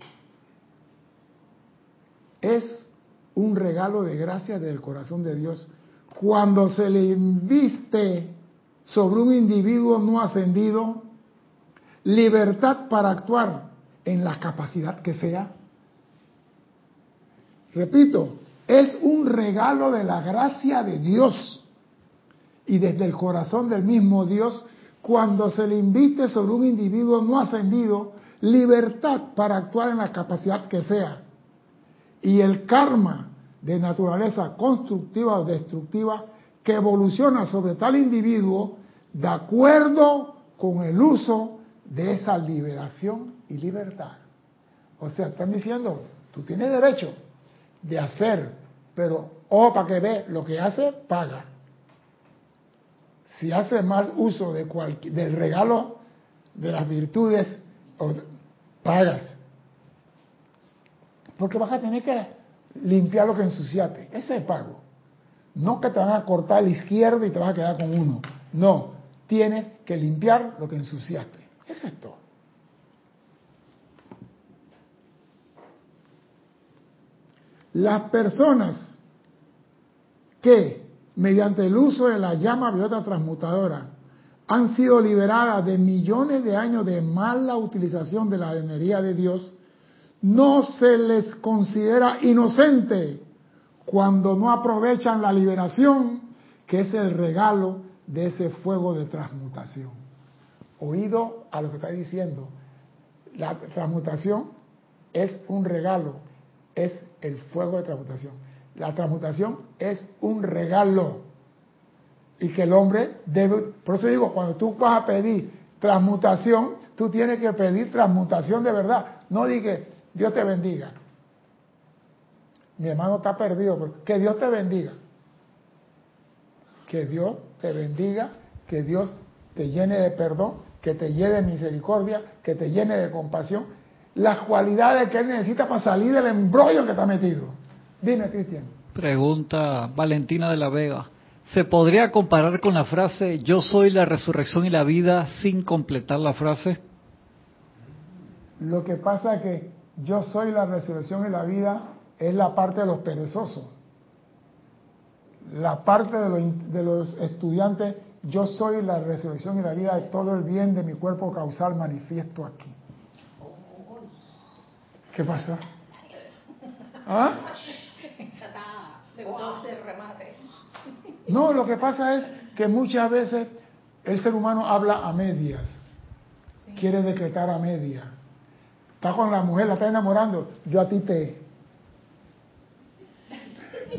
Es un regalo de gracia desde el corazón de Dios cuando se le inviste sobre un individuo no ascendido libertad para actuar en la capacidad que sea. Repito, es un regalo de la gracia de Dios y desde el corazón del mismo Dios cuando se le invite sobre un individuo no ascendido libertad para actuar en la capacidad que sea. Y el karma de naturaleza constructiva o destructiva que evoluciona sobre tal individuo de acuerdo con el uso de esa liberación y libertad. O sea, están diciendo, tú tienes derecho de hacer, pero ojo para que ve, lo que hace, paga. Si hace más uso de del regalo de las virtudes, pagas. Porque vas a tener que limpiar lo que ensuciaste. Ese es pago. No que te van a cortar la izquierda y te vas a quedar con uno. No, tienes que limpiar lo que ensuciaste. Eso es todo. Las personas que, mediante el uso de la llama violeta transmutadora, han sido liberadas de millones de años de mala utilización de la energía de Dios, no se les considera inocente cuando no aprovechan la liberación, que es el regalo de ese fuego de transmutación. Oído a lo que está diciendo, la transmutación es un regalo, es el fuego de transmutación. La transmutación es un regalo y que el hombre debe, por eso digo, cuando tú vas a pedir transmutación, tú tienes que pedir transmutación de verdad. No diga, Dios te bendiga. Mi hermano está perdido, pero que Dios te bendiga. Que Dios te bendiga, que Dios te llene de perdón, que te llene de misericordia, que te llene de compasión las cualidades que él necesita para salir del embrollo que está metido. Dime, Cristian. Pregunta Valentina de la Vega. ¿Se podría comparar con la frase yo soy la resurrección y la vida sin completar la frase? Lo que pasa es que yo soy la resurrección y la vida es la parte de los perezosos. La parte de los, de los estudiantes, yo soy la resurrección y la vida de todo el bien de mi cuerpo causal manifiesto aquí. ¿Qué pasó? ¿Ah? No, lo que pasa es que muchas veces el ser humano habla a medias, quiere decretar a medias. Está con la mujer, la está enamorando, yo a ti te...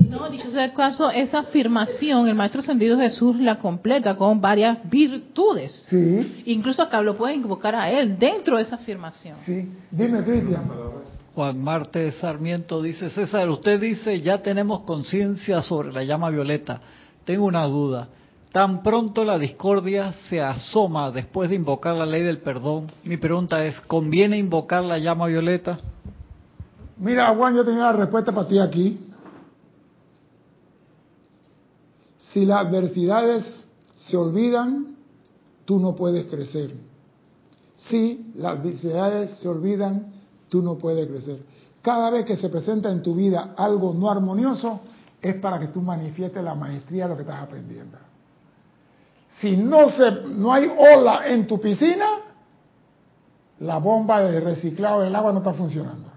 No, dicho sea el caso, esa afirmación el Maestro Ascendido Jesús la completa con varias virtudes. Sí. Incluso acá lo pueden invocar a él dentro de esa afirmación. Sí. Dime, Cristian. Juan Marte Sarmiento dice, César, usted dice, ya tenemos conciencia sobre la llama violeta. Tengo una duda. Tan pronto la discordia se asoma después de invocar la ley del perdón, mi pregunta es, ¿conviene invocar la llama violeta? Mira, Juan, yo tenía la respuesta para ti aquí. Si las adversidades se olvidan, tú no puedes crecer. Si las adversidades se olvidan, tú no puedes crecer. Cada vez que se presenta en tu vida algo no armonioso, es para que tú manifiestes la maestría de lo que estás aprendiendo. Si no, se, no hay ola en tu piscina, la bomba de reciclado del agua no está funcionando.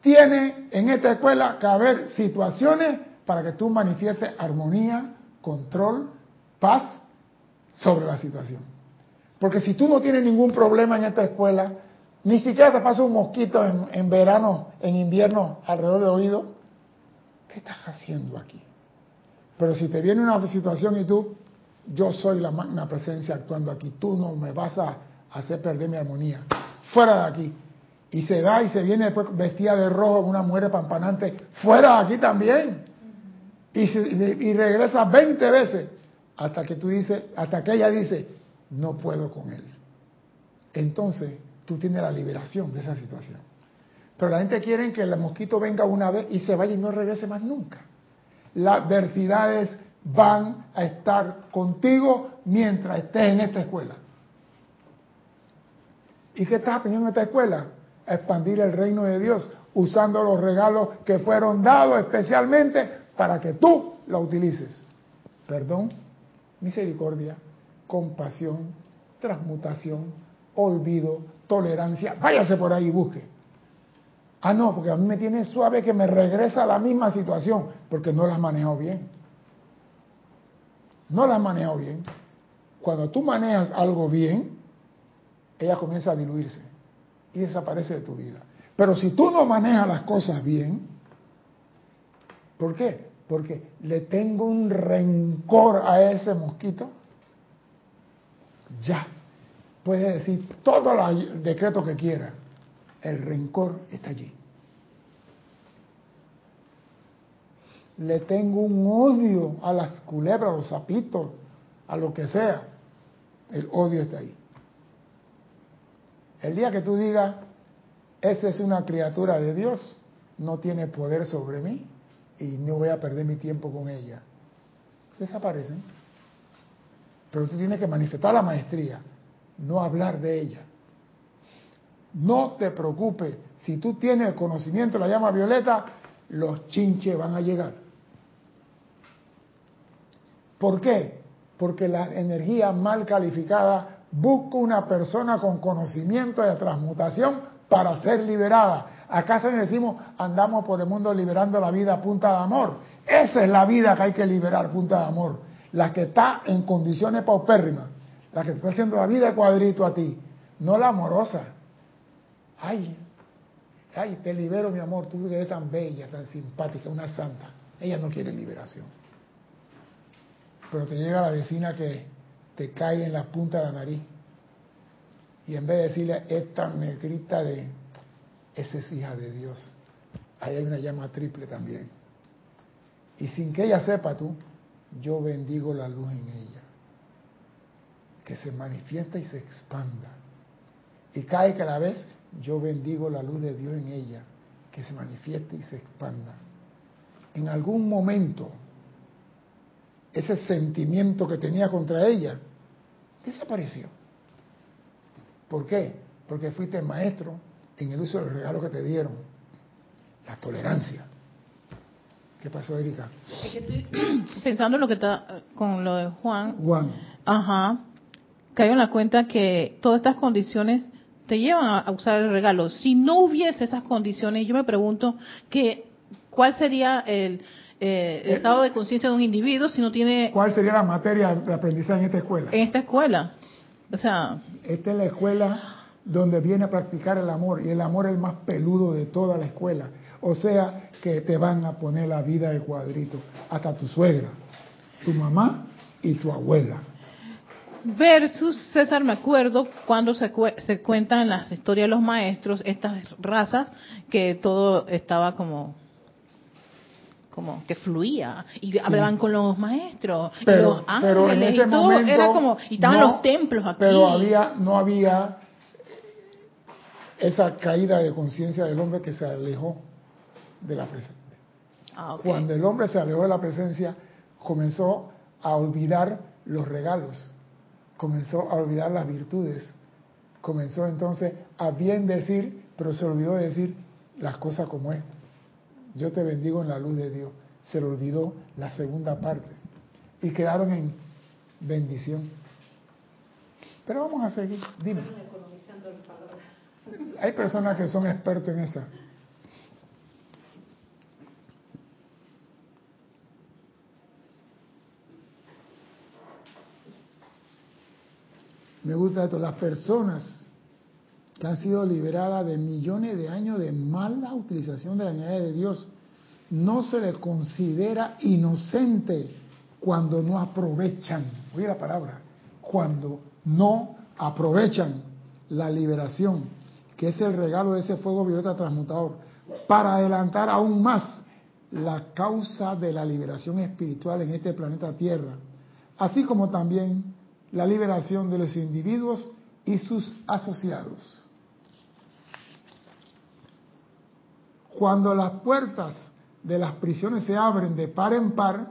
Tiene en esta escuela que haber situaciones para que tú manifiestes armonía, control, paz sobre la situación. Porque si tú no tienes ningún problema en esta escuela, ni siquiera te pasa un mosquito en, verano, en invierno, alrededor del oído, ¿qué estás haciendo aquí? Pero si te viene una situación y tú, yo soy la magna presencia actuando aquí, tú no me vas a hacer perder mi armonía, fuera de aquí. Y se da y se viene después vestida de rojo, una mujer pampanante, fuera de aquí también. Y, y regresa 20 veces hasta que tú dices, hasta que ella dice, no puedo con él. Entonces tú tienes la liberación de esa situación. Pero la gente quiere que el mosquito venga una vez y se vaya y no regrese más nunca. Las adversidades van a estar contigo mientras estés en esta escuela. ¿Y qué estás aprendiendo en esta escuela? A expandir el reino de Dios usando los regalos que fueron dados especialmente para que tú la utilices. Perdón, misericordia, compasión, transmutación, olvido, tolerancia. Váyase por ahí y busque. Ah, no, porque a mí me tiene suave que me regresa a la misma situación, porque no la has manejado bien. No la has manejado bien. Cuando tú manejas algo bien, ella comienza a diluirse y desaparece de tu vida. Pero si tú no manejas las cosas bien, ¿por qué? Porque le tengo un rencor a ese mosquito, ya. Puede decir todo el decreto que quiera. El rencor está allí. Le tengo un odio a las culebras, a los sapitos, a lo que sea. El odio está ahí. El día que tú digas, esa es una criatura de Dios, no tiene poder sobre mí y no voy a perder mi tiempo con ella, desaparecen. Pero tú tienes que manifestar la maestría, no hablar de ella. No te preocupes, si tú tienes el conocimiento de la llama violeta, los chinches van a llegar. ¿Por qué? Porque la energía mal calificada busca una persona con conocimiento de transmutación para ser liberada. Acá se decimos, andamos por el mundo liberando la vida a punta de amor. Esa es la vida que hay que liberar, punta de amor. La que está en condiciones paupérrimas, la que te está haciendo la vida de cuadrito a ti, no la amorosa. Ay, ay, te libero mi amor, tú eres tan bella, tan simpática, una santa. Ella no quiere liberación. Pero te llega la vecina que te cae en la punta de la nariz. Y en vez de decirle, esta negrita de, esa es hija de Dios. Ahí hay una llama triple también. Y sin que ella sepa tú, yo bendigo la luz en ella. Que se manifiesta y se expanda. Y cae que a la vez yo bendigo la luz de Dios en ella. Que se manifieste y se expanda. En algún momento, ese sentimiento que tenía contra ella desapareció. ¿Por qué? Porque fuiste maestro en el uso del regalo que te dieron, la tolerancia. ¿Qué pasó, Erika? Es que estoy pensando en lo que está con lo de Juan. Juan, Ajá. Caigo en la cuenta que todas estas condiciones te llevan a- a usar el regalo. Si no hubiese esas condiciones, yo me pregunto que cuál sería el, eh, el estado de conciencia de un individuo si no tiene ¿cuál sería la materia de aprendizaje en esta escuela? en esta escuela. O sea, Esta es la escuela donde viene a practicar el amor y el amor es el más peludo de toda la escuela. O sea que te van a poner la vida de cuadrito, hasta tu suegra, tu mamá y tu abuela. Versus César, me acuerdo cuando se, cue- se cuentan en las historias de los maestros estas razas que todo estaba como como que fluía y hablaban con los maestros y Pero, los pero en ángeles ese y todo momento era como y estaban no, los templos aquí Pero había, no había esa caída de conciencia del hombre que se alejó de la presencia. Ah. Cuando el hombre se alejó de la presencia, comenzó a olvidar los regalos, comenzó a olvidar las virtudes, comenzó entonces a bien decir, pero se olvidó de decir las cosas como es. Yo te bendigo en la luz de Dios. Se le olvidó la segunda parte y quedaron en bendición. Pero vamos a seguir. Dime. Hay personas que son expertos en esa. Gusta esto, las personas que han sido liberadas de millones de años de mala utilización de la unidad de Dios, no se les considera inocente cuando no aprovechan, oye la palabra, cuando no aprovechan la liberación, que es el regalo de ese fuego violeta transmutador, para adelantar aún más la causa de la liberación espiritual en este planeta Tierra, así como también la liberación de los individuos y sus asociados. Cuando las puertas de las prisiones se abren de par en par,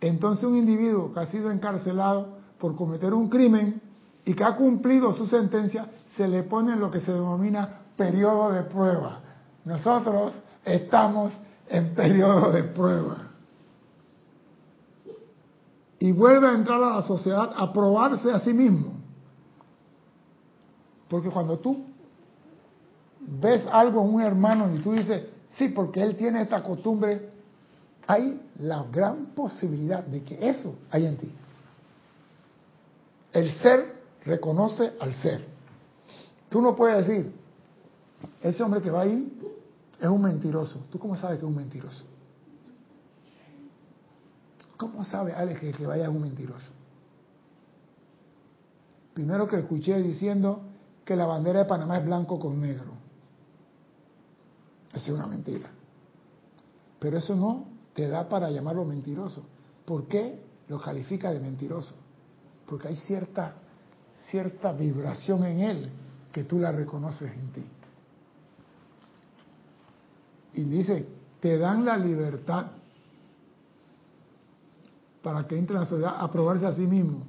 entonces un individuo que ha sido encarcelado por cometer un crimen y que ha cumplido su sentencia, se le pone en lo que se denomina periodo de prueba. Nosotros estamos en periodo de prueba. Y vuelve a entrar a la sociedad a probarse a sí mismo. Porque cuando tú ves algo en un hermano y tú dices, sí, porque él tiene esta costumbre, hay la gran posibilidad de que eso hay en ti. El ser reconoce al ser. Tú no puedes decir, ese hombre que va ahí es un mentiroso. ¿Tú cómo sabes que es un mentiroso? ¿Cómo sabe Alex que que vaya es un mentiroso? Primero que escuché diciendo que la bandera de Panamá es blanco con negro. Es una mentira. Pero eso no te da para llamarlo mentiroso. ¿Por qué lo califica de mentiroso? Porque hay cierta, cierta vibración en él que tú la reconoces en ti. Y dice, te dan la libertad para que entre en la sociedad a probarse a sí mismo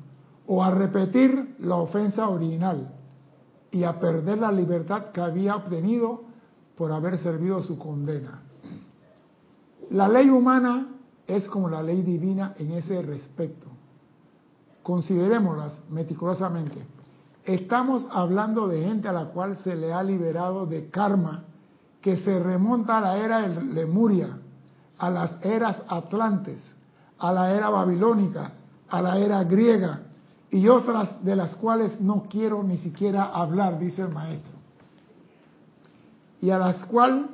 o a repetir la ofensa original y a perder la libertad que había obtenido por haber servido su condena. La ley humana es como la ley divina en ese respecto. Considerémoslas meticulosamente. Estamos hablando de gente a la cual se le ha liberado de karma que se remonta a la era de Lemuria, a las eras atlantes, a la era babilónica, a la era griega y otras de las cuales no quiero ni siquiera hablar, dice el maestro. Y a las cuales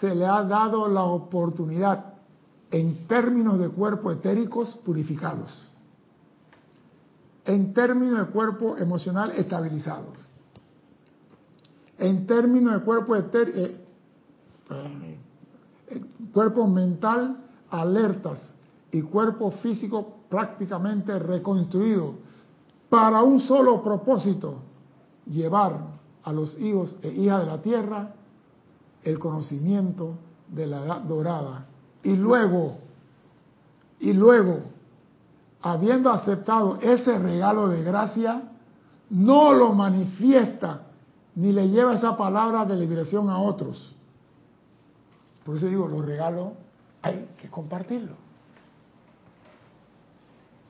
se le ha dado la oportunidad en términos de cuerpo etéricos purificados, en términos de cuerpo emocional estabilizados, en términos de cuerpo etérico, eh, cuerpo mental alertas y cuerpo físico prácticamente reconstruido para un solo propósito, llevar a los hijos e hijas de la tierra el conocimiento de la edad dorada. Y luego, y luego, habiendo aceptado ese regalo de gracia, no lo manifiesta ni le lleva esa palabra de liberación a otros. Por eso digo, los regalos hay que compartirlo.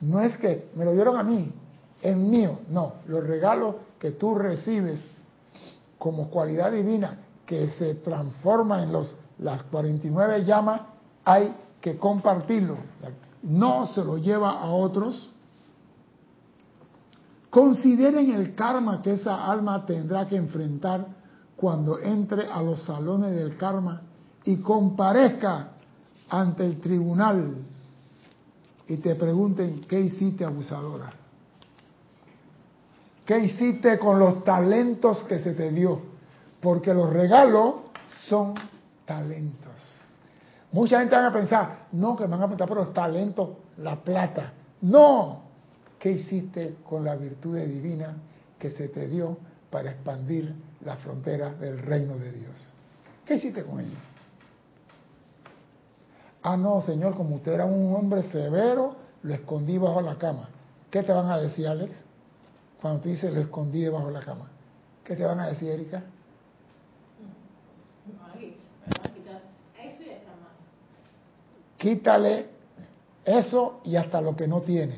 No es que me lo dieron a mí, es mío. No, los regalos que tú recibes como cualidad divina que se transforma en los, las 49 llamas, hay que compartirlo. No se lo lleva a otros. Consideren el karma que esa alma tendrá que enfrentar cuando entre a los salones del karma y comparezca ante el tribunal y te pregunten, ¿qué hiciste abusadora? ¿Qué hiciste con los talentos que se te dio? Porque los regalos son talentos. Mucha gente va a pensar, no, que van a preguntar por los talentos, la plata. No, ¿qué hiciste con la virtud divina que se te dio para expandir la frontera del reino de Dios? ¿Qué hiciste con ella? Ah, no, Señor, como usted era un hombre severo, lo escondí bajo la cama. ¿Qué te van a decir, Alex? Cuando te dice lo escondí debajo de la cama. ¿Qué te van a decir, Erika? Quítale eso y hasta lo que no tiene.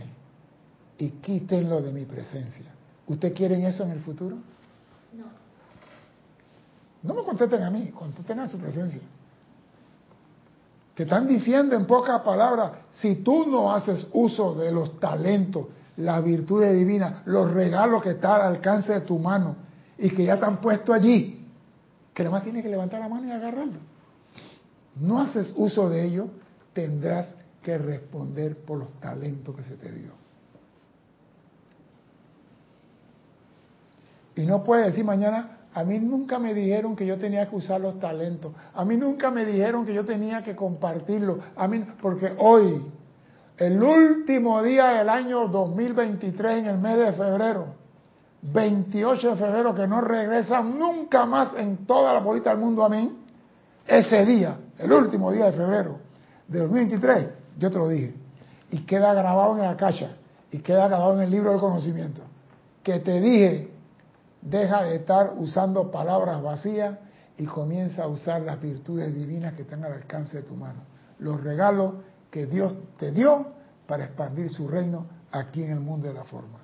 Y quítenlo de mi presencia. ¿Usted quieren eso en el futuro? No. No me contesten a mí, contesten a su presencia. Te están diciendo en pocas palabras, si tú no haces uso de los talentos las virtudes divinas, los regalos que están al alcance de tu mano y que ya están puestos allí, que nada más tienes que levantar la mano y agarrarlo. No haces uso de ello, tendrás que responder por los talentos que se te dio. Y no puedes decir mañana, a mí nunca me dijeron que yo tenía que usar los talentos. A mí nunca me dijeron que yo tenía que compartirlo. A mí, porque hoy, el último día del año 2023, en el mes de febrero, 28 de febrero, que no regresa nunca más en toda la bolita del mundo a mí, ese día, el último día de febrero de 2023, yo te lo dije. Y queda grabado en la cacha, y queda grabado en el libro del conocimiento, que te dije deja de estar usando palabras vacías y comienza a usar las virtudes divinas que están al alcance de tu mano. Los regalos que Dios te dio para expandir su reino aquí en el mundo de la forma.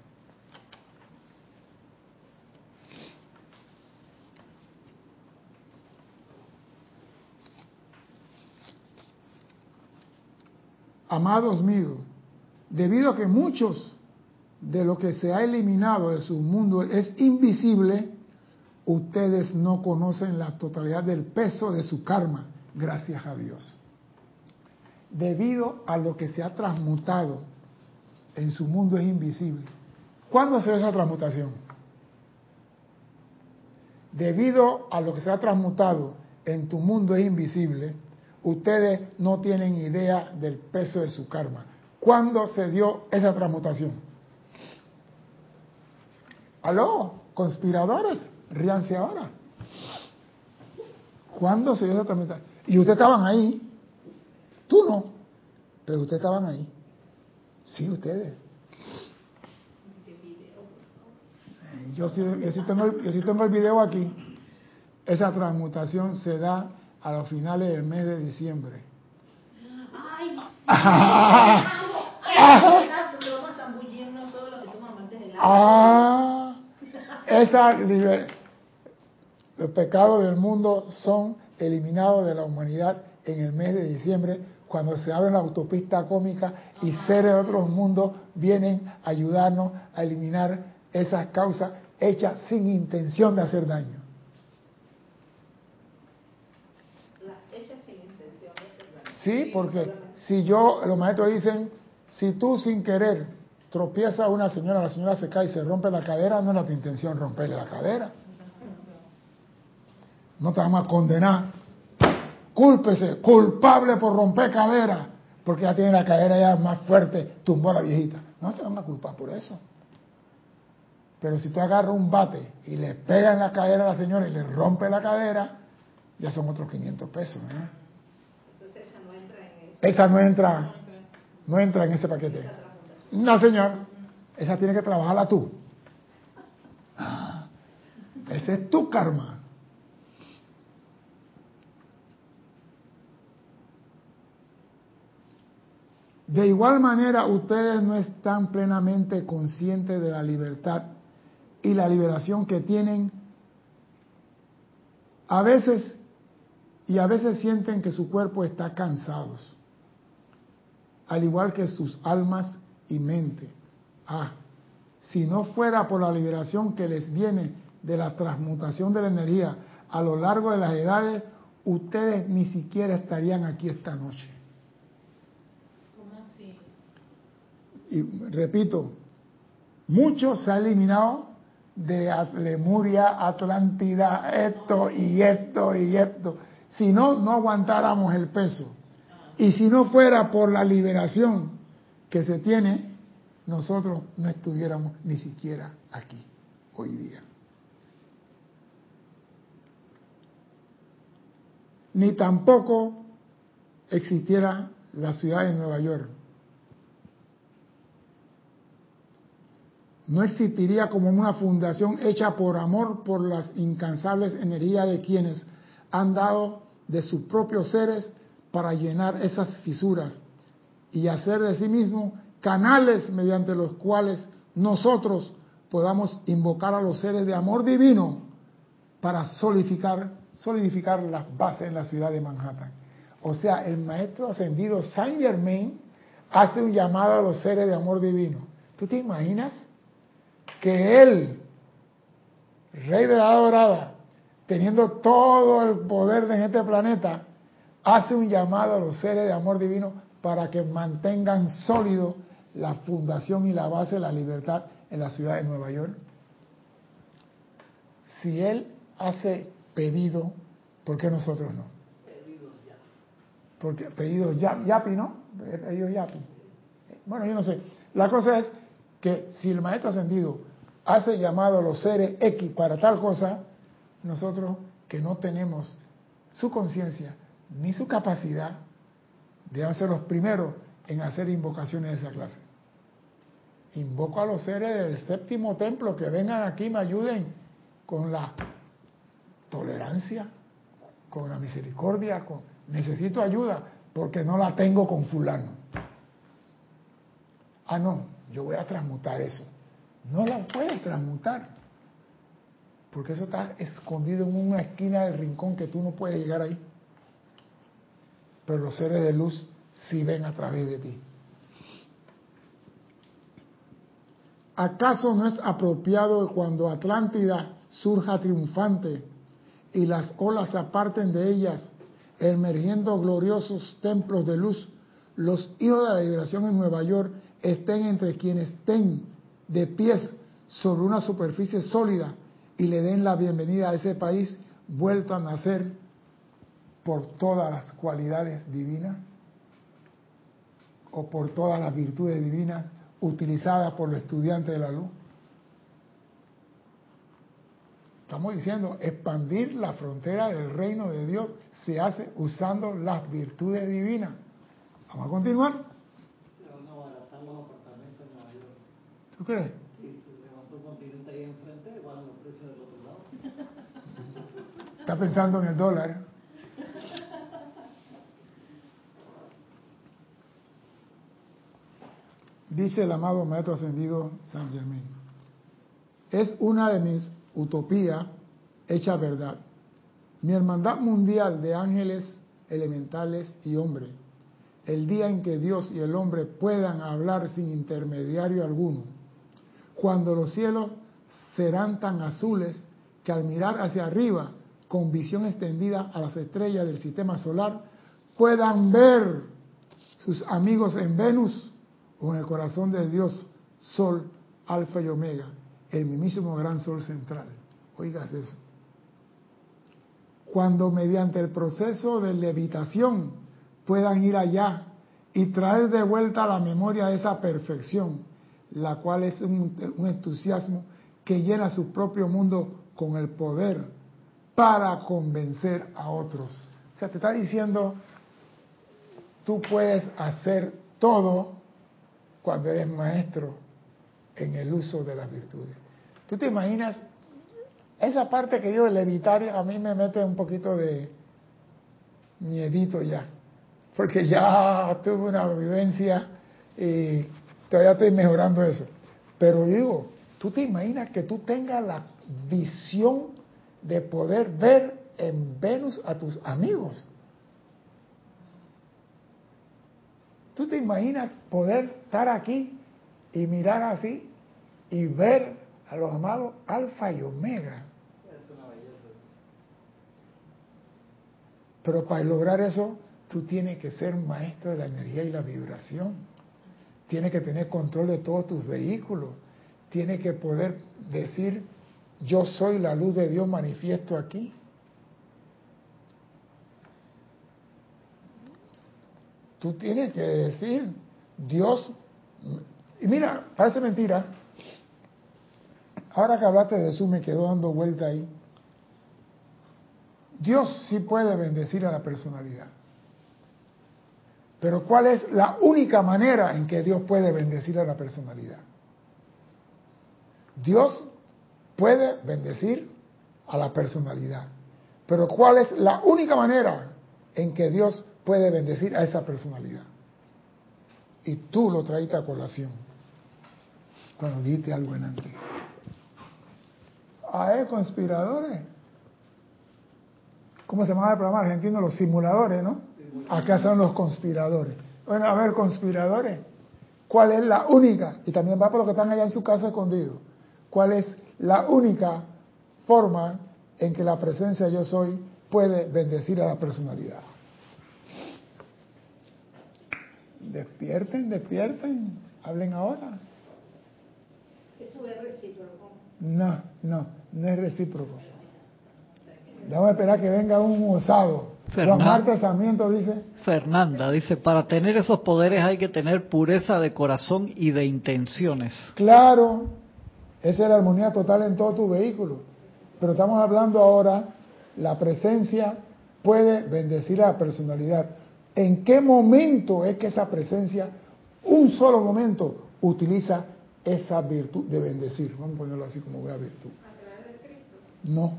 Amados míos, debido a que muchos de lo que se ha eliminado de su mundo es invisible, ustedes no conocen la totalidad del peso de su karma, gracias a Dios. Debido a lo que se ha transmutado en su mundo es invisible. ¿Cuándo se ve esa transmutación? Debido a lo que se ha transmutado en tu mundo es invisible, ustedes no tienen idea del peso de su karma. ¿Cuándo se dio esa transmutación? Aló, conspiradores, ríanse ahora. ¿Cuándo se dio esa transmisión? Y ustedes estaban ahí. Tú no, pero ustedes estaban ahí. Sí, ustedes. Yo sí, yo, sí tengo el, yo sí tengo el video aquí. Esa transmutación se da a los finales del mes de diciembre. Ay, Ah, esa, los pecados del mundo son eliminados de la humanidad en el mes de diciembre, cuando se abre la autopista cómica y seres de otros mundos vienen a ayudarnos a eliminar esas causas hechas sin intención de hacer daño. Sí, porque si yo, los maestros dicen, si tú sin querer tropieza a una señora, la señora se cae y se rompe la cadera, no era tu intención romperle la cadera. No te vamos a condenar. Cúlpese, culpable por romper cadera, porque ya tiene la cadera ya más fuerte, tumbó a la viejita. No te vamos a culpar por eso. Pero si tú agarras un bate y le pega en la cadera a la señora y le rompe la cadera, ya son otros 500 pesos. ¿eh? Entonces esa no entra en. Esa no entra, no entra en ese paquete. No, señor. Esa tiene que trabajarla tú. Ah, ese es tu karma. De igual manera, ustedes no están plenamente conscientes de la libertad y la liberación que tienen. A veces, y a veces sienten que su cuerpo está cansado, al igual que sus almas y mente. Ah, si no fuera por la liberación que les viene de la transmutación de la energía a lo largo de las edades, ustedes ni siquiera estarían aquí esta noche. ¿Cómo así? Y repito, mucho se ha eliminado de Lemuria, Atlántida, esto y esto y esto. Si no, no aguantáramos el peso. Y si no fuera por la liberación que se tiene, nosotros no estuviéramos ni siquiera aquí hoy día. Ni tampoco existiera la ciudad de Nueva York. No existiría como una fundación hecha por amor por las incansables energías de quienes han dado de sus propios seres para llenar esas fisuras y hacer de sí mismo canales mediante los cuales nosotros podamos invocar a los seres de amor divino para solidificar, solidificar las bases en la ciudad de Manhattan. O sea, el maestro ascendido Saint Germain hace un llamado a los seres de amor divino. ¿Tú te imaginas que él, rey de la dorada, teniendo todo el poder en este planeta, hace un llamado a los seres de amor divino para que mantengan sólido la fundación y la base de la libertad en la ciudad de Nueva York? Si él hace pedido, ¿por qué nosotros no? Porque pedidos ya, yapi, ¿no? Pedidos yapi. Bueno, yo no sé. La cosa es que si el maestro ascendido hace llamado a los seres X para tal cosa, nosotros que no tenemos su conciencia ni su capacidad, de ser los primeros en hacer invocaciones de esa clase. Invoco a los seres del séptimo templo que vengan aquí y me ayuden con la tolerancia, con la misericordia, con necesito ayuda porque no la tengo con fulano. Ah, no, yo voy a transmutar eso. No la puedes transmutar. Porque eso está escondido en una esquina del rincón que tú no puedes llegar ahí. Pero los seres de luz sí ven a través de ti. ¿Acaso no es apropiado cuando Atlántida surja triunfante y las olas se aparten de ellas, emergiendo gloriosos templos de luz, los hijos de la liberación en Nueva York estén entre quienes estén de pies sobre una superficie sólida y le den la bienvenida a ese país vuelto a nacer por todas las cualidades divinas o por todas las virtudes divinas utilizadas por los estudiantes de la luz. Estamos diciendo, expandir la frontera del reino de Dios se hace usando las virtudes divinas. Vamos a continuar. ¿Tú crees? Está pensando en el dólar. Dice el amado Maestro Ascendido San Germán. Es una de mis utopía hecha verdad. Mi hermandad mundial de ángeles, elementales y hombres, el día en que Dios y el hombre puedan hablar sin intermediario alguno, cuando los cielos serán tan azules que al mirar hacia arriba, con visión extendida a las estrellas del sistema solar, puedan ver sus amigos en Venus en el corazón de Dios, Sol, Alfa y Omega, el mismísimo gran sol central. Oigas eso. Cuando mediante el proceso de levitación puedan ir allá y traer de vuelta a la memoria esa perfección, la cual es un, un entusiasmo que llena su propio mundo con el poder para convencer a otros. O sea, te está diciendo, tú puedes hacer todo cuando eres maestro en el uso de las virtudes. ¿Tú te imaginas? Esa parte que yo de levitar a mí me mete un poquito de miedito ya, porque ya tuve una vivencia y todavía estoy mejorando eso. Pero digo, ¿tú te imaginas que tú tengas la visión de poder ver en Venus a tus amigos? ¿Tú te imaginas poder estar aquí y mirar así y ver a los amados alfa y omega? Es una belleza. Pero para lograr eso, tú tienes que ser maestro de la energía y la vibración. Tienes que tener control de todos tus vehículos. Tienes que poder decir, yo soy la luz de Dios manifiesto aquí. Tú tienes que decir, Dios, y mira, parece mentira, ahora que hablaste de eso me quedó dando vuelta ahí. Dios sí puede bendecir a la personalidad. Pero ¿cuál es la única manera en que Dios puede bendecir a la personalidad? Dios puede bendecir a la personalidad. Pero ¿cuál es la única manera en que Dios puede bendecir a esa personalidad? Y tú lo traíste a colación cuando dijiste algo en antes. A conspiradores. ¿Cómo se llama el programa argentino? Los simuladores, ¿no? Acá son los conspiradores. Bueno, a ver, conspiradores. ¿Cuál es la única? Y también va para los que están allá en su casa escondidos. ¿Cuál es la única forma en que la presencia yo soy puede bendecir a la personalidad? Despierten, despierten, hablen ahora. Eso es recíproco. No, no, no es recíproco. Vamos a esperar que venga un osado. Juan Fernando. Marta Sarmiento dice, Fernanda dice, para tener esos poderes hay que tener pureza de corazón y de intenciones. claro, esa es la armonía total en todo tu vehículo. Pero estamos hablando ahora, la presencia puede bendecir a la personalidad. ¿En qué momento es que esa presencia, un solo momento, utiliza esa virtud de bendecir? Vamos a ponerlo así como vea virtud. No.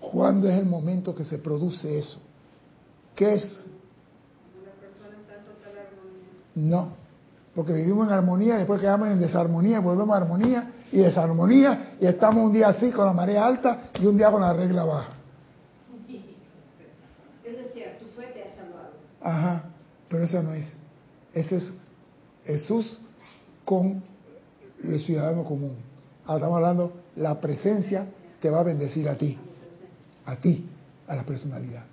¿Cuándo es el momento que se produce eso? ¿Qué es? No, porque vivimos en armonía, después quedamos en desarmonía, volvemos a armonía y desarmonía, y estamos un día así con la marea alta y un día con la regla baja. Es decir, tu fe te ha salvado. Ajá, pero eso no es. Ese es Jesús con el ciudadano común. Ahora estamos hablando, la presencia te va a bendecir a ti, a ti, a la personalidad.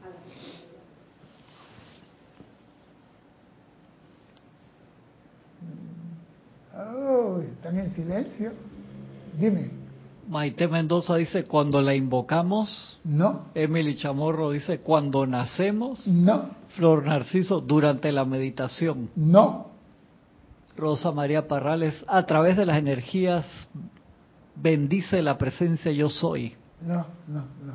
Oh, están en silencio. Dime, Maite Mendoza dice, cuando la invocamos. no, Emily Chamorro dice, cuando nacemos. no, Flor Narciso, durante la meditación. no. Rosa María Parrales, a través de las energías, bendice la presencia yo soy. No, no, no.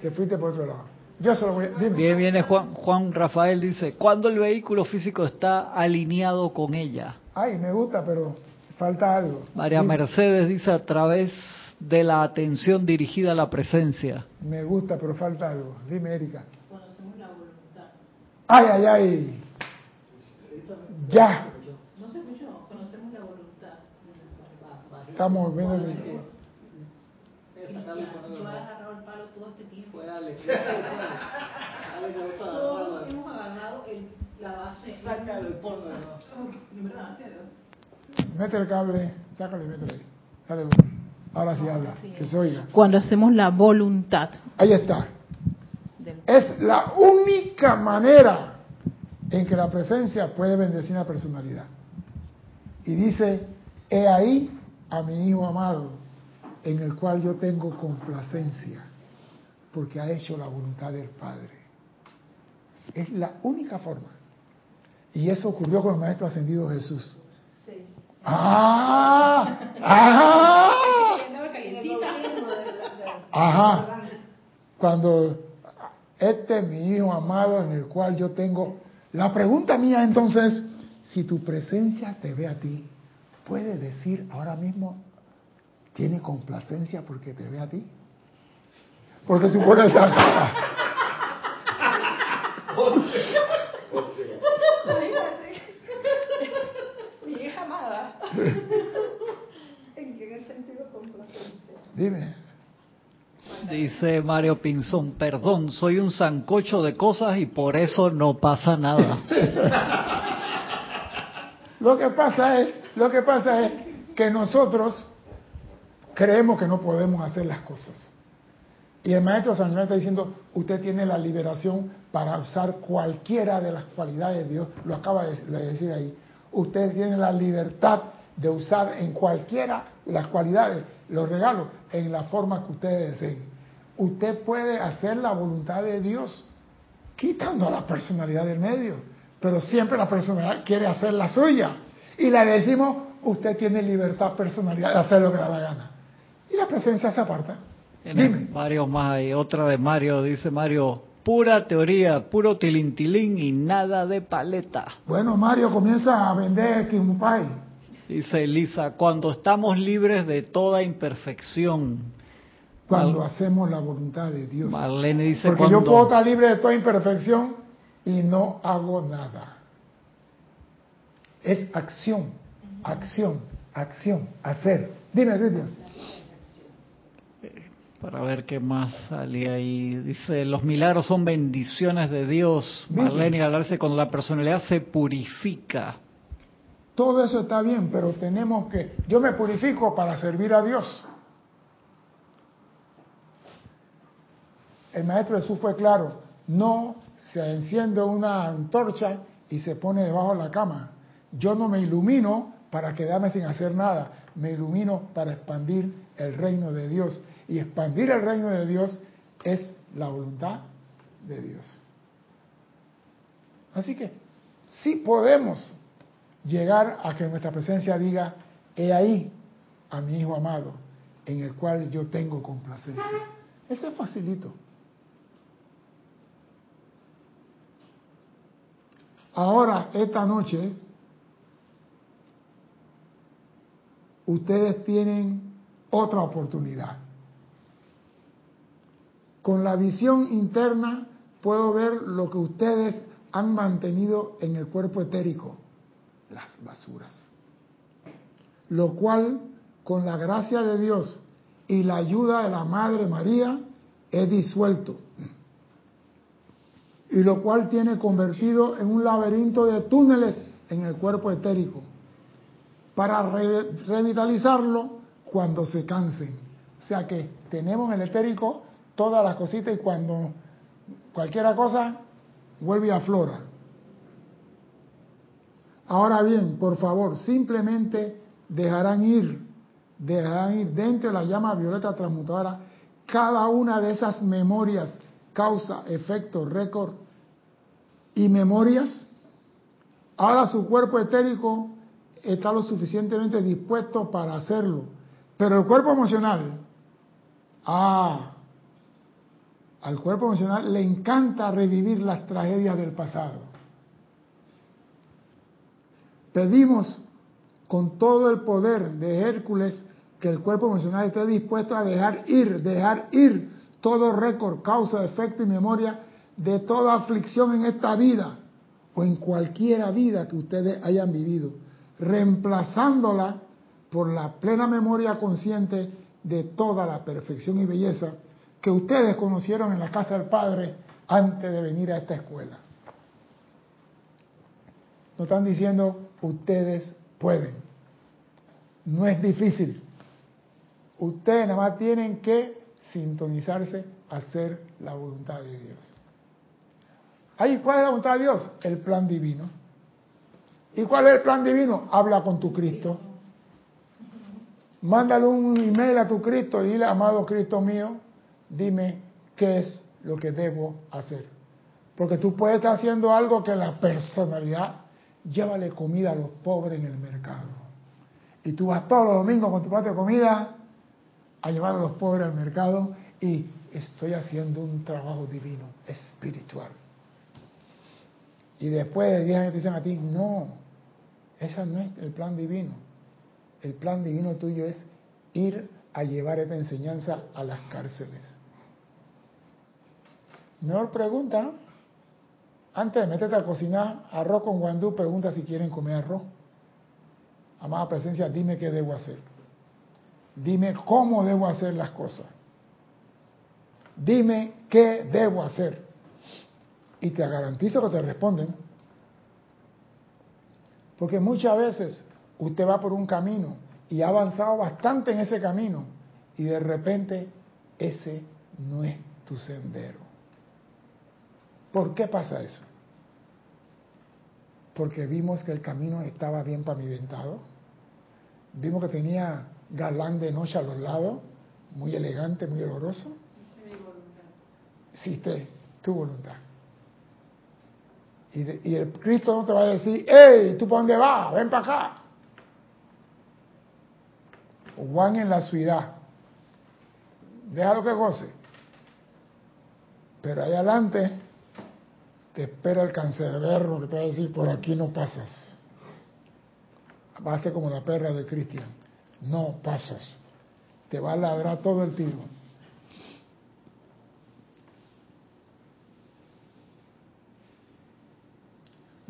Te fuiste por otro lado. Yo solo voy a... Dime. Bien, viene Juan, Juan Rafael, dice, cuando el vehículo físico está alineado con ella. Ay, me gusta, pero falta algo. María Dime. Mercedes dice, a través de la atención dirigida a la presencia. Me gusta, pero falta algo. Dime, Erika. Ay, ay, ay. Ya. No se escuchó, conocemos la voluntad. Estamos viendo el... Yo he agarrado el palo todo este tiempo. Todos hemos agarrado el, la base. Sácalo y ponlo. En verdad. Mete el cable, sácale, métele. Dale, ahora sí habla, que se oiga. Cuando hacemos la voluntad. Ahí está. Es la única manera en que la presencia puede bendecir la personalidad. Y dice, he ahí a mi hijo amado, en el cual yo tengo complacencia, porque ha hecho la voluntad del Padre. Es la única forma. Y eso ocurrió con el Maestro Ascendido Jesús. Sí. ¡Ah! ¡Ah! Ajá. Cuando este es mi hijo amado en el cual yo tengo... La pregunta mía entonces, si tu presencia te ve a ti, ¿puede decir ahora mismo, tiene complacencia porque te ve a ti? Porque tú pones esa cara. Mi hija amada. ¿En qué sentido complacencia? Dime. Dice Mario Pinzón, perdón, soy un sancocho de cosas y por eso no pasa nada. Lo que pasa es, lo que pasa es que nosotros creemos que no podemos hacer las cosas. Y el maestro San Germán está diciendo, usted tiene la liberación para usar cualquiera de las cualidades de Dios, lo acaba de decir ahí. Usted tiene la libertad de usar en cualquiera las cualidades, los regalos, en la forma que ustedes deseen. Usted puede hacer la voluntad de Dios quitando la personalidad del medio, pero siempre la personalidad quiere hacer la suya. Y le decimos, usted tiene libertad, personalidad de hacer lo que le da la gana. Y la presencia se aparta. Tiene Dime. varios más ahí. Otra de Mario, dice Mario, pura teoría, puro tilintilín y nada de paleta. Bueno, Mario comienza a vender Kimupai. Dice Elisa, cuando estamos libres de toda imperfección. Cuando hacemos la voluntad de Dios. Marlene dice Porque cuando... yo puedo estar libre de toda imperfección y no hago nada. Es acción, acción, acción, hacer. Dime, Cristian. Para ver qué más salía ahí. Dice, los milagros son bendiciones de Dios. Marlene Galarse, cuando la personalidad se purifica. Todo eso está bien, pero tenemos que, yo me purifico para servir a Dios. El maestro Jesús fue claro, no se enciende una antorcha y se pone debajo de la cama. Yo no me ilumino para quedarme sin hacer nada, me ilumino para expandir el reino de Dios. Y expandir el reino de Dios es la voluntad de Dios. Así que sí podemos llegar a que nuestra presencia diga, he ahí a mi Hijo amado, en el cual yo tengo complacencia. Eso es facilito. Ahora, esta noche, ustedes tienen otra oportunidad. Con la visión interna puedo ver lo que ustedes han mantenido en el cuerpo etérico, las basuras. Lo cual, con la gracia de Dios y la ayuda de la Madre María, es disuelto. Y lo cual tiene convertido en un laberinto de túneles en el cuerpo etérico, para revitalizarlo cuando se cansen. O sea que tenemos en el etérico todas las cositas y cuando cualquiera cosa vuelve a flora. Ahora bien, por favor, simplemente dejarán ir, dejarán ir dentro de la llama violeta transmutadora cada una de esas memorias, causa, efecto, récord y memorias. Ahora su cuerpo etérico está lo suficientemente dispuesto para hacerlo. Pero el cuerpo emocional, ah, al cuerpo emocional le encanta revivir las tragedias del pasado. Pedimos con todo el poder de Hércules que el cuerpo emocional esté dispuesto a dejar ir, dejar ir todo récord, causa, efecto y memoria de toda aflicción en esta vida o en cualquiera vida que ustedes hayan vivido, reemplazándola por la plena memoria consciente de toda la perfección y belleza que ustedes conocieron en la casa del Padre antes de venir a esta escuela. Nos están diciendo, ustedes pueden. No es difícil. Ustedes nada más tienen que sintonizarse a hacer la voluntad de Dios. ¿Ahí cuál es la voluntad de Dios? El plan divino. ¿Y cuál es el plan divino? Habla con tu Cristo. Mándale un email a tu Cristo y dile, amado Cristo mío, dime qué es lo que debo hacer. Porque tú puedes estar haciendo algo que la personalidad, llévale comida a los pobres en el mercado. Y tú vas todos los domingos con tu de comida a llevar a los pobres al mercado y estoy haciendo un trabajo divino, espiritual. Y después de 10 años te dicen a ti, no, ese no es el plan divino. El plan divino tuyo es ir a llevar esta enseñanza a las cárceles. Mejor pregunta. Antes de meterte a cocinar arroz con guandú, pregunta si quieren comer arroz. Amada presencia, dime qué debo hacer. Dime cómo debo hacer las cosas. Dime qué debo hacer. Y te garantizo que te responden. Porque muchas veces usted va por un camino y ha avanzado bastante en ese camino y de repente ese no es tu sendero. ¿Por qué pasa eso? Porque vimos que el camino estaba bien pavimentado, vimos que tenía galán de noche a los lados, muy elegante, muy oloroso. Hiciste tu voluntad. Y, y, el Cristo no te va a decir, ¡Ey! ¿Tú para dónde vas? Ven para acá. Juan en la ciudad. Déjalo que goce. Pero ahí adelante te espera el cancerbero que te va a decir, por aquí no pasas. Va a ser como la perra de Cristian. No pasas. Te va a ladrar todo el tiro.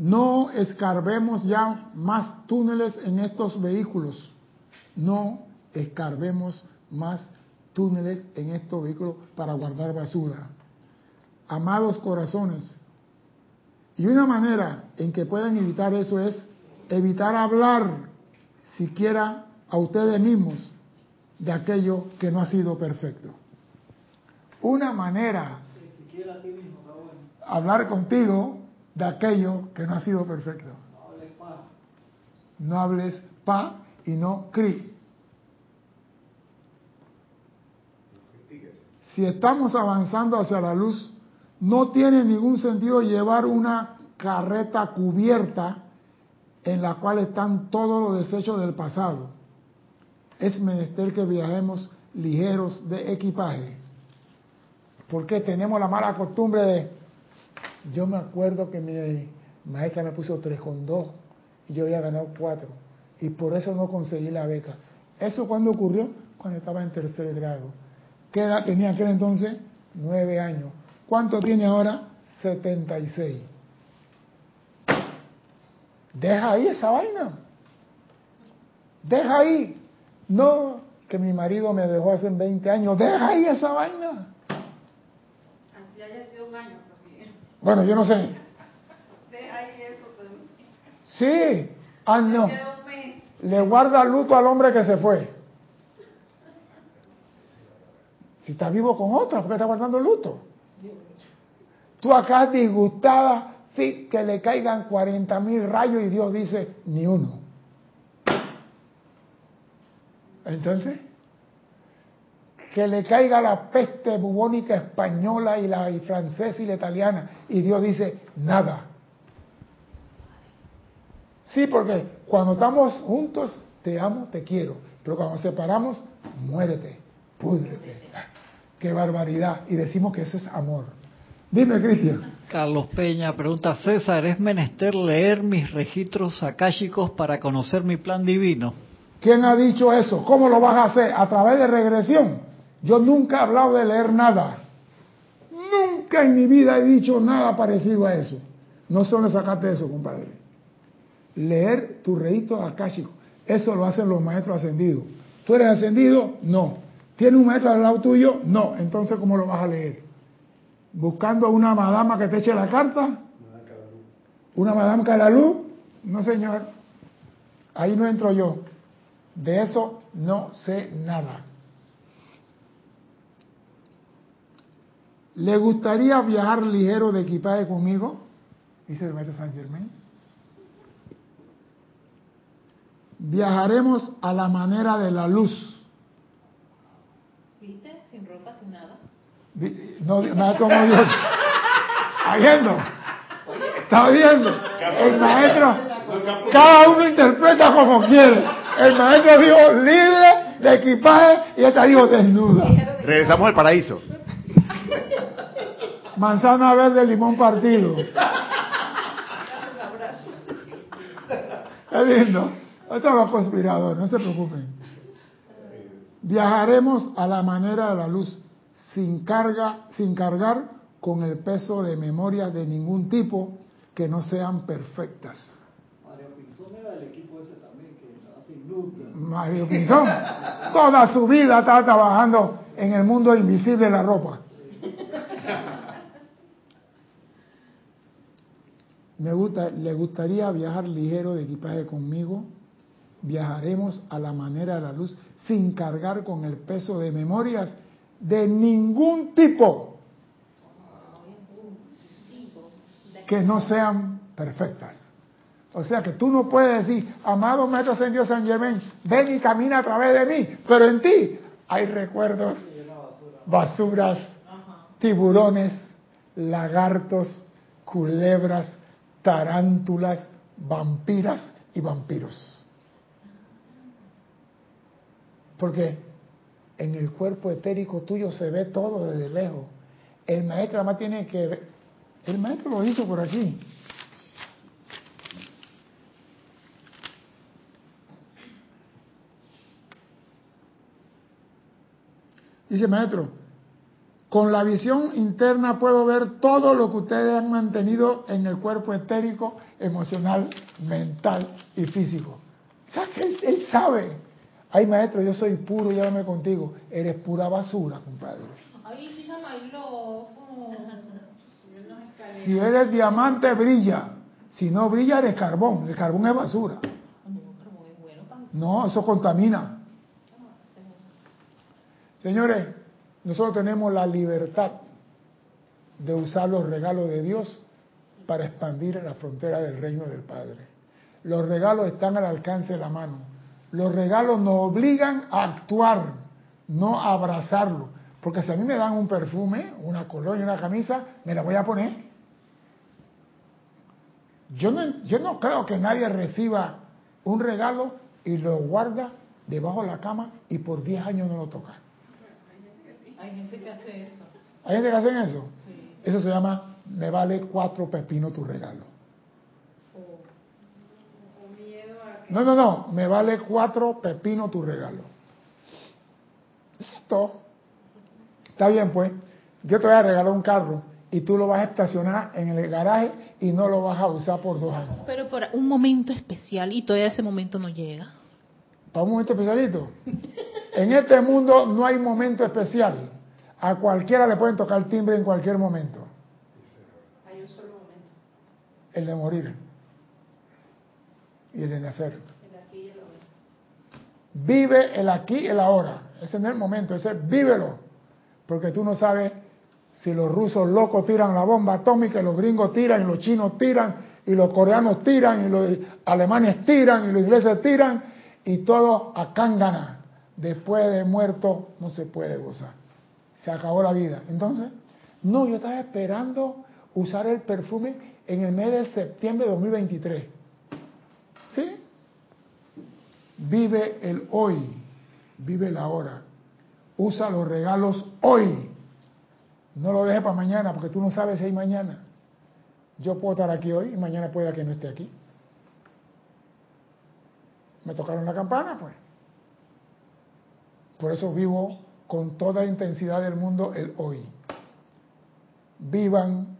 No escarbemos ya más túneles en estos vehículos. No escarbemos más túneles en estos vehículos para guardar basura. Amados corazones, y una manera en que puedan evitar eso es evitar hablar siquiera a ustedes mismos de aquello que no ha sido perfecto. Una manera hablar contigo de aquello que no ha sido perfecto. No hables pa y no cri. Si estamos avanzando hacia la luz, no tiene ningún sentido llevar una carreta cubierta en la cual están todos los desechos del pasado. Es menester que viajemos ligeros de equipaje. Porque tenemos la mala costumbre de, yo me acuerdo que mi maestra me puso tres con dos y yo había ganado cuatro y por eso no conseguí la beca. ¿Eso cuando ocurrió? Cuando estaba en tercer grado. ¿Qué edad tenía aquel entonces? Nueve años. ¿Cuánto tiene ahora? 76. Deja ahí esa vaina. Deja ahí. No, que mi marido me dejó hace 20 años. Deja ahí esa vaina. Así haya sido un año también. Bueno, yo no sé. También. Sí. Ah, un mes. Le guarda luto al hombre que se fue. Si está vivo con otra, ¿por qué está guardando luto? Tú acá disgustada, sí, que le caigan 40 mil rayos y Dios dice, ni uno. Entonces, que le caiga la peste bubónica española y la y francesa y la italiana y Dios dice, nada. Sí, porque cuando estamos juntos, te amo, te quiero. Pero cuando nos separamos, muérete, púdrete. Qué barbaridad. Y decimos que eso es amor. Dime, Cristian. Carlos Peña pregunta, César, ¿es menester leer mis registros akáshicos para conocer mi plan divino? ¿Quién ha dicho eso? ¿Cómo lo vas a hacer? ¿A través de regresión? Yo nunca he hablado de leer nada. Nunca en mi vida he dicho nada parecido a eso. No solo sacaste eso, compadre. Leer tu registro akáshico. Eso lo hacen los maestros ascendidos. ¿Tú eres ascendido? No. ¿Tienes un maestro al lado tuyo? No. Entonces, ¿cómo lo vas a leer? ¿Buscando a una madama que te eche la carta? ¿Una madama Calalú? No, señor. Ahí no entro yo. De eso no sé nada. ¿Le gustaría viajar ligero de equipaje conmigo? Dice el maestro San Germain. Viajaremos a la manera de la luz. ¿Viste? Sin ropa, sin nada. No, nada como Dios. ¿Está viendo? ¿Está viendo? El maestro, cada uno interpreta como quiere. El maestro dijo libre de equipaje y esta dijo desnuda. Regresamos al paraíso. Manzana verde, limón partido. Es lindo. Esto es los conspiradores, no se preocupen. Viajaremos a la manera de la luz, sin carga, sin cargar con el peso de memorias de ningún tipo que no sean perfectas. Mario Pinzón era del equipo ese también, que luz. Mario Pinzón, toda su vida estaba trabajando en el mundo invisible de la ropa. Me gusta, le gustaría viajar ligero de equipaje conmigo. Viajaremos a la manera de la luz sin cargar con el peso de memorias de ningún tipo que no sean perfectas. O sea que tú no puedes decir, amado Maestro Ascendido San Germán, ven y camina a través de mí, pero en ti hay recuerdos, basuras, tiburones, lagartos, culebras, tarántulas, vampiras y vampiros. Porque en el cuerpo etérico tuyo se ve todo desde lejos. El maestro además tiene que ver, el maestro lo hizo por aquí. Dice maestro, con la visión interna puedo ver todo lo que ustedes han mantenido en el cuerpo etérico, emocional, mental y físico. O sea, que él, él sabe. Ay, maestro, yo soy puro, llévame contigo. Eres pura basura, compadre. Ay, sí, llama loco. Si eres diamante, brilla. Si no brilla, eres carbón. El carbón es basura. No, eso contamina. Señores, nosotros tenemos la libertad de usar los regalos de Dios para expandir la frontera del reino del Padre. Los regalos están al alcance de la mano. Los regalos nos obligan a actuar, no a abrazarlo. Porque si a mí me dan un perfume, una colonia, una camisa, me la voy a poner. Yo no, yo no creo que nadie reciba un regalo y lo guarda debajo de la cama y por 10 años no lo toca. Hay gente que hace eso. ¿Hay gente que hace eso? Eso se llama, me vale cuatro pepinos tu regalo. No, no, no, me vale cuatro pepinos tu regalo. Eso es todo. Está bien, pues. Yo te voy a regalar un carro y tú lo vas a estacionar en el garaje y no lo vas a usar por dos años. Pero por un momento especial y todavía ese momento no llega. ¿Para un momento especialito? En este mundo no hay momento especial. A cualquiera le pueden tocar timbre en cualquier momento. Hay un solo momento. El de morir y el de nacer. El aquí y el ahora. Vive el aquí y el ahora. Ese no es el momento, ese es vívelo. Porque tú no sabes si los rusos locos tiran la bomba atómica, y los gringos tiran, y los chinos tiran, y los coreanos tiran, y los alemanes tiran, y los ingleses tiran, y todo a cángana. Después de muerto no se puede gozar. Se acabó la vida. Entonces, no, yo estaba esperando usar el perfume en el mes de septiembre de 2023. ¿Sí? Vive el hoy, vive la hora. Usa los regalos hoy. No lo dejes para mañana porque tú no sabes si hay mañana. Yo puedo estar aquí hoy y mañana pueda que no esté aquí. Me tocaron la campana, pues. Por eso vivo con toda intensidad del mundo el hoy. Vivan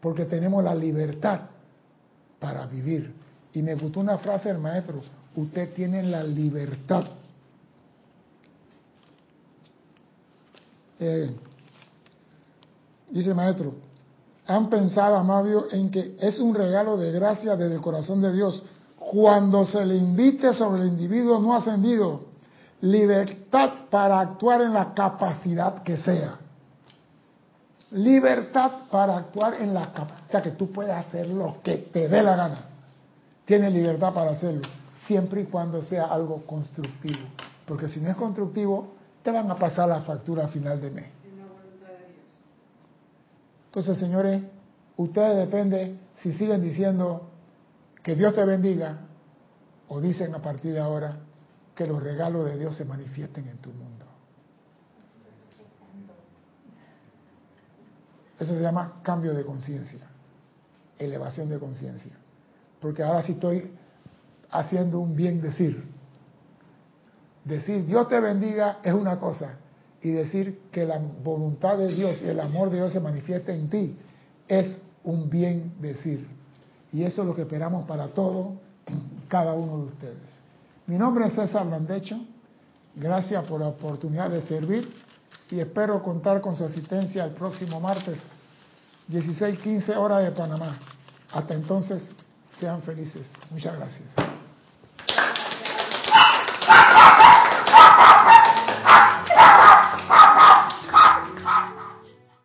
porque tenemos la libertad para vivir. Y me gustó una frase del maestro, usted tiene la libertad. Eh, dice el maestro, han pensado, amabio, en que es un regalo de gracia desde el corazón de Dios cuando se le invite sobre el individuo no ascendido libertad para actuar en la capacidad que sea. Libertad para actuar en la capacidad, o sea que tú puedes hacer lo que te dé la gana. Tienes libertad para hacerlo, siempre y cuando sea algo constructivo. Porque si no es constructivo, te van a pasar la factura a final de mes. Entonces, señores, ustedes depende si siguen diciendo que Dios te bendiga o dicen a partir de ahora que los regalos de Dios se manifiesten en tu mundo. Eso se llama cambio de conciencia, elevación de conciencia. Porque ahora sí estoy haciendo un bien decir. Decir Dios te bendiga es una cosa y decir que la voluntad de Dios y el amor de Dios se manifieste en ti es un bien decir. Y eso es lo que esperamos para todo, cada uno de ustedes. Mi nombre es César Landecho. Gracias por la oportunidad de servir y espero contar con su asistencia el próximo martes, 16:15 hora de Panamá. Hasta entonces, sean felices. Muchas gracias.